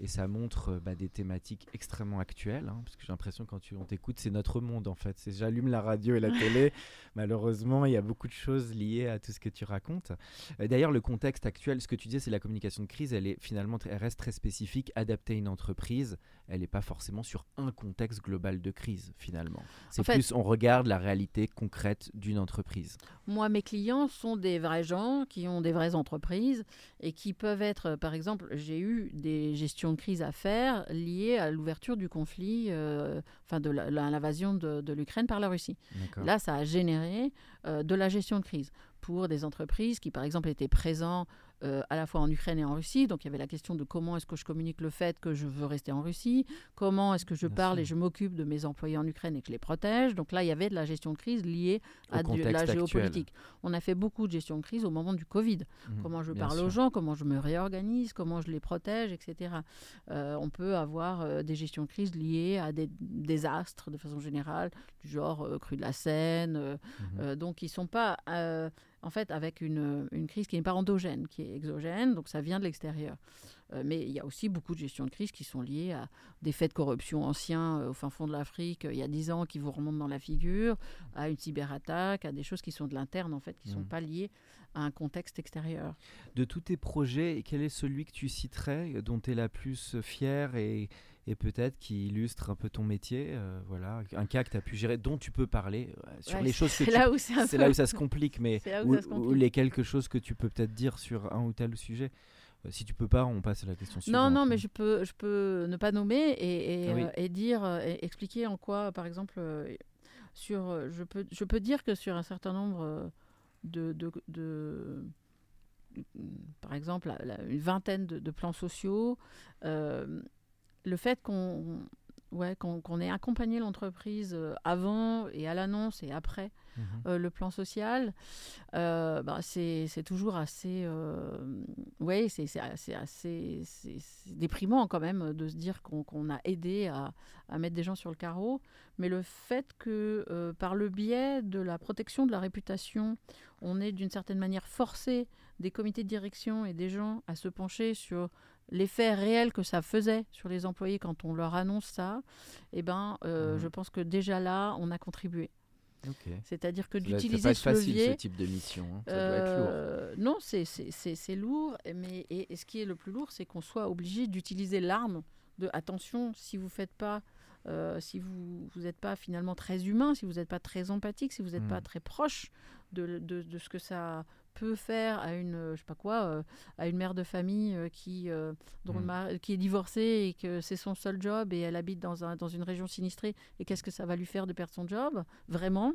[SPEAKER 1] et ça montre bah, des thématiques extrêmement actuelles. Hein, parce que j'ai l'impression quand tu, on t'écoute, c'est notre monde en fait. C'est j'allume la radio et la télé. [LAUGHS] Malheureusement, il y a beaucoup de choses liées à tout ce que tu racontes. Euh, d'ailleurs, le contexte actuel, ce que tu disais, c'est la communication de crise. Elle est finalement, elle reste très spécifique, adaptée à une entreprise. Elle n'est pas forcément sur un contexte global de crise finalement. C'est plus, on regarde de la réalité concrète d'une entreprise
[SPEAKER 2] Moi, mes clients sont des vrais gens qui ont des vraies entreprises et qui peuvent être, par exemple, j'ai eu des gestions de crise à faire liées à l'ouverture du conflit, euh, enfin de l'invasion de, l'Ukraine par la Russie. Là, ça a généré euh, de la gestion de crise pour des entreprises qui, par exemple, étaient présentes euh, à la fois en Ukraine et en Russie. Donc il y avait la question de comment est-ce que je communique le fait que je veux rester en Russie, comment est-ce que je parle et je m'occupe de mes employés en Ukraine et que je les protège. Donc là, il y avait de la gestion de crise liée à de, la géopolitique. On a fait beaucoup de gestion de crise au moment du Covid. Mmh, comment je parle aux gens, comment je me réorganise, comment je les protège, etc. Euh, on peut avoir euh, des gestions de crise liées à des désastres de façon générale, du genre crue de la Seine. Mmh. donc ils ne sont pas en fait, avec une, une crise qui n'est pas endogène, qui est exogène, donc ça vient de l'extérieur. Euh, mais il y a aussi beaucoup de gestion de crise qui sont liées à des faits de corruption anciens euh, au fin fond de l'Afrique, euh, il y a dix ans, qui vous remontent dans la figure, à une cyberattaque, à des choses qui sont de l'interne, en fait, qui ne sont mmh. pas liées à un contexte extérieur.
[SPEAKER 1] De tous tes projets, quel est celui que tu citerais, dont tu es la plus fière et et peut-être qui illustre un peu ton métier. Euh, voilà, un cas que tu as pu gérer, dont tu peux parler euh, sur les choses que
[SPEAKER 2] c'est là,
[SPEAKER 1] où
[SPEAKER 2] c'est
[SPEAKER 1] là où ça se complique, mais [LAUGHS] les quelques choses que tu peux peut-être dire sur un ou tel sujet. Euh, si tu peux pas, on passe à la question suivante.
[SPEAKER 2] Non, non, mais je peux, je peux ne pas nommer et, et, et dire, expliquer en quoi, par exemple, sur, je peux, je peux dire que sur un certain nombre de, de, de par exemple, une vingtaine de, de plans sociaux, le fait qu'on ouais, qu'on ait accompagné l'entreprise euh, avant et à l'annonce et après mhm. euh, le plan social, euh, bah, c'est toujours assez, ouais, c'est assez, assez déprimant quand même de se dire qu'on a aidé à, à, mettre des gens sur le carreau. Mais le fait que par le biais de la protection de la réputation, on est d'une certaine manière forcé des comités de direction et des gens à se pencher sur l'effet réel que ça faisait sur les employés quand on leur annonce ça, eh ben, euh, mmh. je pense que déjà là, on a contribué. C'est-à-dire que d'utiliser ce
[SPEAKER 1] facile,
[SPEAKER 2] levier.
[SPEAKER 1] ce type de mission. hein. Ça doit être lourd.
[SPEAKER 2] Euh, non, c'est- lourd, mais et, et ce qui est le plus lourd, c'est qu'on soit obligé d'utiliser l'arme de attention si vous faites pas, euh, si vous vous n'êtes pas finalement très humain, si vous n'êtes pas très empathique, si vous n'êtes pas
[SPEAKER 1] Mm.
[SPEAKER 2] très proche de, de- de ce que ça peut faire à une, euh, je sais pas quoi, euh, à une mère de famille euh, qui, euh, dont
[SPEAKER 1] Mm.
[SPEAKER 2] mari- qui est divorcée et que c'est son seul job et elle habite dans, un, dans une région sinistrée et qu'est-ce que ça va lui faire de perdre son job, vraiment?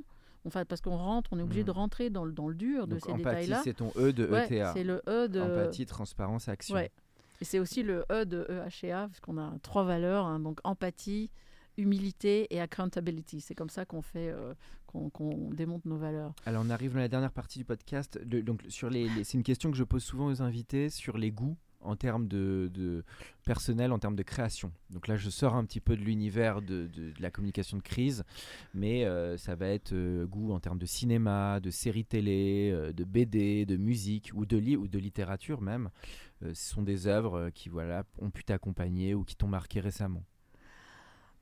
[SPEAKER 2] Enfin, parce qu'on rentre, on est obligé de rentrer dans, le- dans le dur de
[SPEAKER 1] Donc,
[SPEAKER 2] ces
[SPEAKER 1] empathie,
[SPEAKER 2] détails-là.
[SPEAKER 1] c'est ton E de
[SPEAKER 2] Ouais,
[SPEAKER 1] ETA.
[SPEAKER 2] c'est le E de.
[SPEAKER 1] Empathie, transparence, action.
[SPEAKER 2] Ouais. Et c'est aussi le E de EHEA, parce qu'on a trois valeurs, hein, donc empathie, humilité et accountability. C'est comme ça qu'on fait, euh, qu'on démonte nos valeurs.
[SPEAKER 1] Alors on arrive dans la dernière partie du podcast. Donc sur les, c'est une question que je pose souvent aux invités sur les goûts en termes de, personnel, en termes de création. Donc là, je sors un petit peu de l'univers de, la communication de crise, mais euh, ça va être euh, goût en termes de cinéma, de séries télé, de BD, de musique ou de ou de littérature même. Ce sont des œuvres qui voilà ont pu t'accompagner ou qui t'ont marqué récemment.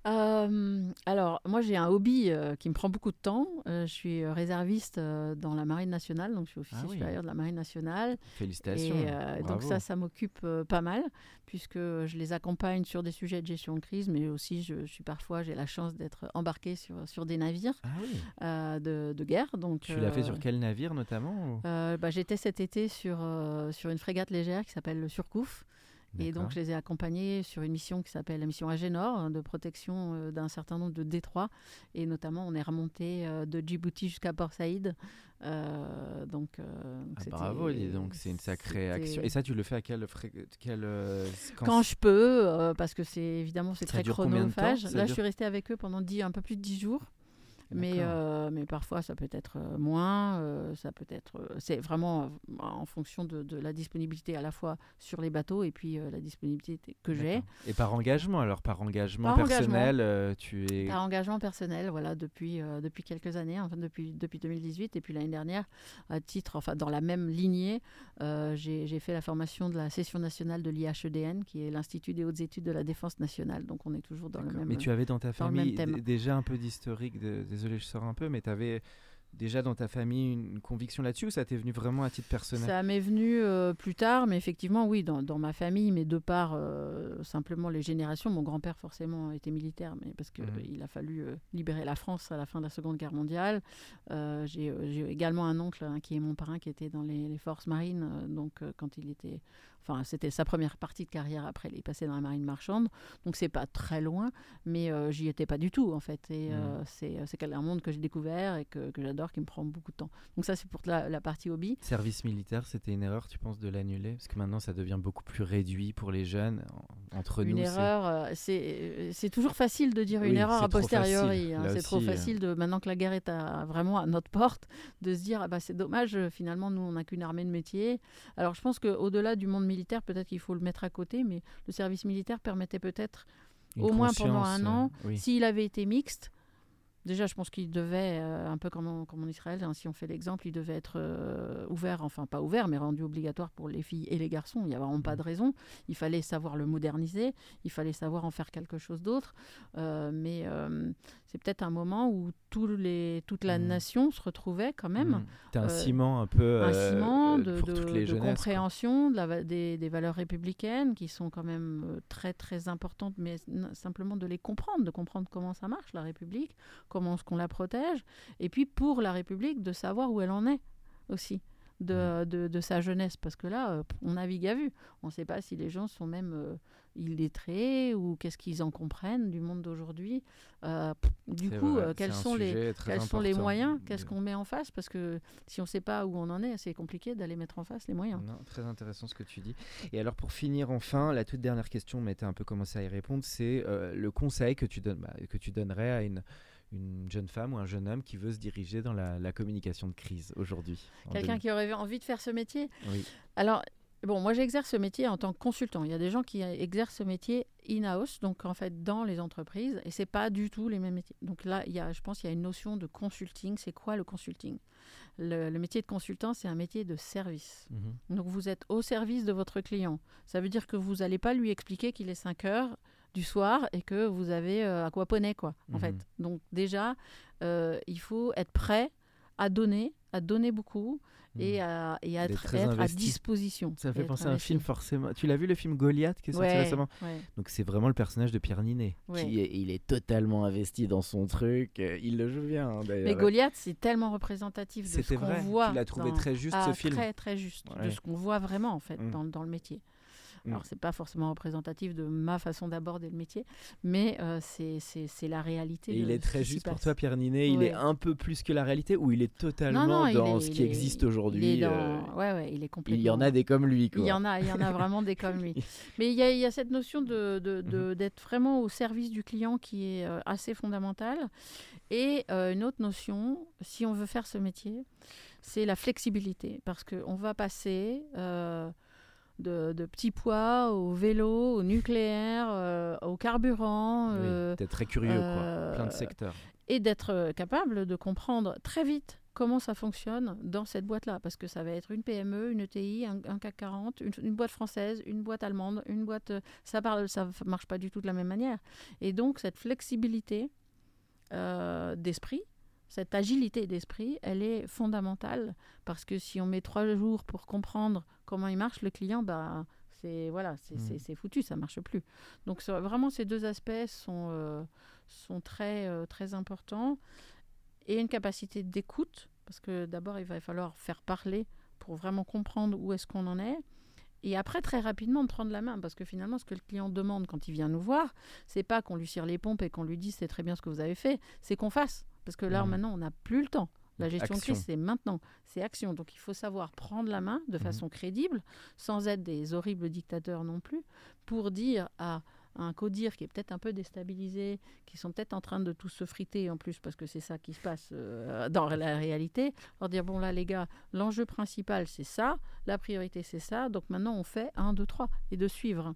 [SPEAKER 2] Euh, alors, moi, j'ai un hobby euh, qui me prend beaucoup de temps. Euh, je suis euh, réserviste dans la Marine nationale, donc je suis officier
[SPEAKER 1] Ah oui.
[SPEAKER 2] supérieur de la Marine nationale.
[SPEAKER 1] Félicitations.
[SPEAKER 2] Et donc ça, ça m'occupe pas mal, puisque je les accompagne sur des sujets de gestion de crise, mais aussi je, je suis parfois, j'ai la chance d'être embarquée sur, sur des navires
[SPEAKER 1] Ah oui.
[SPEAKER 2] de, de guerre. Donc,
[SPEAKER 1] Tu l'as fait sur quel navire notamment ou-
[SPEAKER 2] bah, J'étais cet été sur, sur une frégate légère qui s'appelle le Surcouf. Et donc, je les ai accompagnés sur une mission qui s'appelle la mission Agénor, hein, de protection euh, d'un certain nombre de détroits. Et notamment, on est remonté euh, de Djibouti jusqu'à Port Saïd. Euh, donc, euh,
[SPEAKER 1] Ah, bravo, dis donc, c'est une sacrée action. Et ça, tu le fais à quelle, fré... quelle euh,
[SPEAKER 2] Quand je peux, parce que c'est évidemment c'est très chronophage. Là,
[SPEAKER 1] dure-
[SPEAKER 2] je suis restée avec eux pendant 10, un peu plus de 10 jours. Mais, euh, mais parfois, ça peut être euh, moins. euh, ça peut être. c'est vraiment en fonction de, de la disponibilité à la fois sur les bateaux et puis euh, la disponibilité que j'ai.
[SPEAKER 1] Et par engagement, alors par engagement
[SPEAKER 2] Par
[SPEAKER 1] personnel, tu es.
[SPEAKER 2] Par engagement personnel, voilà, depuis, depuis quelques années, enfin depuis, depuis 2018 et puis l'année dernière, à titre, enfin dans la même lignée, j'ai j'ai fait la formation de la session nationale de l'IHEDN, qui est l'Institut des hautes études de la défense nationale. Donc on est toujours dans le même.
[SPEAKER 1] Mais tu avais dans ta famille déjà un peu d'historique, de- désolé, je sors un peu, mais tu avais déjà dans ta famille une conviction là-dessus ou ça t'est venu vraiment à titre personnel?
[SPEAKER 2] Ça m'est venu euh, plus tard, mais effectivement, oui, dans, dans ma famille, mais de par euh, simplement les générations. Mon grand-père, forcément, était militaire, mais parce qu'il
[SPEAKER 1] Mhm.
[SPEAKER 2] a fallu euh, libérer la France à la fin de la Seconde Guerre mondiale. J'ai également un oncle hein, qui est mon parrain, qui était dans les, les forces marines. donc, quand il était. Enfin, c'était sa première partie de carrière. Après, il est passé dans la marine marchande. Donc, c'est pas très loin, mais euh, j'y étais pas du tout, en fait. Et euh, c'est c'est un monde que j'ai découvert et que, que j'adore, qui me prend beaucoup de temps. Donc, ça, c'est pour la, la partie hobby.
[SPEAKER 1] Service militaire, c'était une erreur, tu penses, de l'annuler? Parce que maintenant, ça devient beaucoup plus réduit pour les jeunes. En- Entre
[SPEAKER 2] une
[SPEAKER 1] nous, c'est-
[SPEAKER 2] erreur, euh, c'est c'est toujours facile de dire
[SPEAKER 1] Oui,
[SPEAKER 2] une erreur a posteriori. hein. C'est trop
[SPEAKER 1] aussi, euh.
[SPEAKER 2] facile de maintenant que la guerre est à- vraiment à notre porte, de se dire ah bah c'est dommage. euh, Finalement, nous on n'a qu'une armée de métier. Alors je pense qu'au-delà du monde militaire, peut-être qu'il faut le mettre à côté, mais le service militaire permettait peut-être, au moins pendant un
[SPEAKER 1] euh,
[SPEAKER 2] an,
[SPEAKER 1] oui.
[SPEAKER 2] s'il avait été mixte. Déjà, je pense qu'il devait, euh, un peu comme en, comme en Israël, hein, si on fait l'exemple, il devait être euh, ouvert, enfin pas ouvert, mais rendu obligatoire pour les filles et les garçons. Il n'y avait vraiment pas de raison. Il fallait savoir le moderniser, il fallait savoir en faire quelque chose d'autre. Euh, mais euh, c'est peut-être un moment où tous les, toute la
[SPEAKER 1] Mhm.
[SPEAKER 2] nation se retrouvait quand même.
[SPEAKER 1] Mm. T'es un ciment un peu
[SPEAKER 2] Un ciment de,
[SPEAKER 1] pour
[SPEAKER 2] de-
[SPEAKER 1] toutes les
[SPEAKER 2] de compréhension de la va- des, des valeurs républicaines qui sont quand même très très importantes, mais simplement de les comprendre, de comprendre comment ça marche la République, comment est-ce qu'on la protège, et puis pour la République de savoir où elle en est aussi. De, de- de sa jeunesse, parce que là, euh, on navigue à vue. On ne sait pas si les gens sont même euh, illettrés ou qu'est-ce qu'ils en comprennent du monde d'aujourd'hui. Euh, du coup,
[SPEAKER 1] vrai,
[SPEAKER 2] euh, quels sont les, quels sont les moyens Qu'est-ce qu'on met en face Parce que si on ne sait pas où on en est, c'est compliqué d'aller mettre en face les moyens.
[SPEAKER 1] Non, très intéressant ce que tu dis. Et alors pour finir enfin, la toute dernière question, mais tu as un peu commencé à y répondre, c'est euh, le conseil que tu, donnes, bah, que tu donnerais à une, une jeune femme ou un jeune homme qui veut se diriger dans la, la communication de crise aujourd'hui.
[SPEAKER 2] Quelqu'un
[SPEAKER 1] 2000.
[SPEAKER 2] qui aurait envie de faire ce métier?
[SPEAKER 1] Oui.
[SPEAKER 2] Alors, bon, moi j'exerce ce métier en tant que consultant. Il y a des gens qui exercent ce métier in-house, donc en fait dans les entreprises, et c'est pas du tout les mêmes métiers. Donc là, il y a, je pense qu'il y a une notion de consulting. C'est quoi le consulting? Le, le métier de consultant, c'est un métier de service.
[SPEAKER 1] Mhm.
[SPEAKER 2] Donc vous êtes au service de votre client. Ça veut dire que vous n'allez pas lui expliquer qu'il est 5 heures du soir et que vous avez euh, aquaponé, quoi, en fait.
[SPEAKER 1] Mhm.
[SPEAKER 2] Donc déjà, euh, il faut être prêt à donner, à donner beaucoup et
[SPEAKER 1] Mhm.
[SPEAKER 2] à, et à être, à disposition.
[SPEAKER 1] Ça fait penser à un
[SPEAKER 2] investi.
[SPEAKER 1] film forcément. Tu l'as vu le film Goliath qui est sorti
[SPEAKER 2] Ouais,
[SPEAKER 1] récemment
[SPEAKER 2] ouais.
[SPEAKER 1] Donc c'est vraiment le personnage de Pierre Ninet.
[SPEAKER 2] Ouais.
[SPEAKER 1] Qui est, il est totalement investi dans son truc. Il le joue bien hein, d'ailleurs.
[SPEAKER 2] Mais Goliath, c'est tellement représentatif de ce qu'on voit.
[SPEAKER 1] Tu l'as trouvé
[SPEAKER 2] dans-
[SPEAKER 1] très juste
[SPEAKER 2] Ah,
[SPEAKER 1] ce film.
[SPEAKER 2] Très, très juste. De ce qu'on voit vraiment, en fait,
[SPEAKER 1] Mm.
[SPEAKER 2] dans, dans le métier.
[SPEAKER 1] Mm.
[SPEAKER 2] Alors, c'est pas forcément représentatif de ma façon d'aborder le métier, mais euh, c'est la réalité.
[SPEAKER 1] Et il est
[SPEAKER 2] ce
[SPEAKER 1] très juste pour toi, Pierre Ninet. Il est un peu plus que la réalité ou il est totalement
[SPEAKER 2] Non, non, il
[SPEAKER 1] dans
[SPEAKER 2] est-
[SPEAKER 1] ce qui
[SPEAKER 2] est-
[SPEAKER 1] existe aujourd'hui.
[SPEAKER 2] dans-
[SPEAKER 1] euh,
[SPEAKER 2] Ouais, ouais, il est complètement.
[SPEAKER 1] Il y en a des comme lui. Quoi.
[SPEAKER 2] Il y en a, il y en a vraiment des comme lui. [LAUGHS] Mais il y a, il y a cette notion de, de- de- d'être vraiment au service du client qui est euh, assez fondamentale. Et euh, une autre notion, si on veut faire ce métier, c'est la flexibilité. Parce qu'on va passer euh, de, de petits pois au vélo, au nucléaire, euh, au carburant.
[SPEAKER 1] Oui,
[SPEAKER 2] euh,
[SPEAKER 1] T'es très curieux,
[SPEAKER 2] euh,
[SPEAKER 1] quoi. Plein de secteurs.
[SPEAKER 2] et d'être capable de comprendre très vite comment ça fonctionne dans cette boîte-là. Parce que ça va être une PME, une ETI, un, un CAC 40, une, une boîte française, une boîte allemande, une boîte... Ça ne ça marche pas du tout de la même manière. Et donc, cette flexibilité d'esprit, cette agilité d'esprit, elle est fondamentale. Parce que si on met trois jours pour comprendre comment il marche, le client, bah, c'est voilà, c'est
[SPEAKER 1] Mm.
[SPEAKER 2] c'est- c'est foutu, ça marche plus. Donc ça- vraiment, ces deux aspects sont, euh, sont très, euh, très importants. Et une capacité d'écoute, parce que d'abord, il va falloir faire parler pour vraiment comprendre où est-ce qu'on en est. Et après, très rapidement, de prendre la main, parce que finalement, ce que le client demande quand il vient nous voir, c'est pas qu'on lui cire les pompes et qu'on lui dise c'est très bien ce que vous avez fait, c'est qu'on fasse. Parce que là,
[SPEAKER 1] Mhm.
[SPEAKER 2] maintenant, on n'a plus le temps. La gestion de crise, c'est maintenant, c'est action. Donc il faut savoir prendre la main de
[SPEAKER 1] Mhm.
[SPEAKER 2] façon crédible, sans être des horribles dictateurs non plus, pour dire à un codir qui est peut-être un peu déstabilisé, qui sont peut-être en train de tous se friter en plus, parce que c'est ça qui se passe euh, dans la réalité, leur dire, bon là les gars, l'enjeu principal c'est ça, la priorité c'est ça, donc maintenant on fait 1, 2, 3, et de suivre.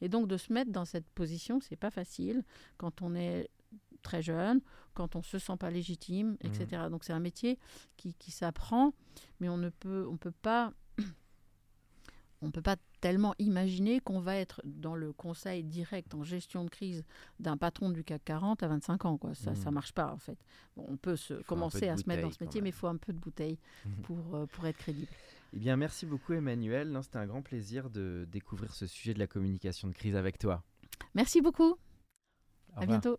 [SPEAKER 2] Et donc de se mettre dans cette position, c'est pas facile quand on est très jeune, quand on se sent pas légitime, etc. Donc c'est un métier qui, qui s'apprend, mais on ne peut, on peut pas [CLEARS THROAT] on peut pas tellement imaginer qu'on va être dans le conseil direct en gestion de crise d'un patron du CAC 40 à 25 ans. Quoi. Ça ne
[SPEAKER 1] Mhm.
[SPEAKER 2] marche pas, en fait. Bon, on peut se commencer à se mettre dans ce métier, mais il faut un peu de bouteille
[SPEAKER 1] Mhm.
[SPEAKER 2] pour, euh, pour être crédible.
[SPEAKER 1] Eh bien, merci beaucoup, Emmanuel. C'était un grand plaisir de découvrir ce sujet de la communication de crise avec toi.
[SPEAKER 2] Merci beaucoup.
[SPEAKER 1] Au
[SPEAKER 2] à bientôt.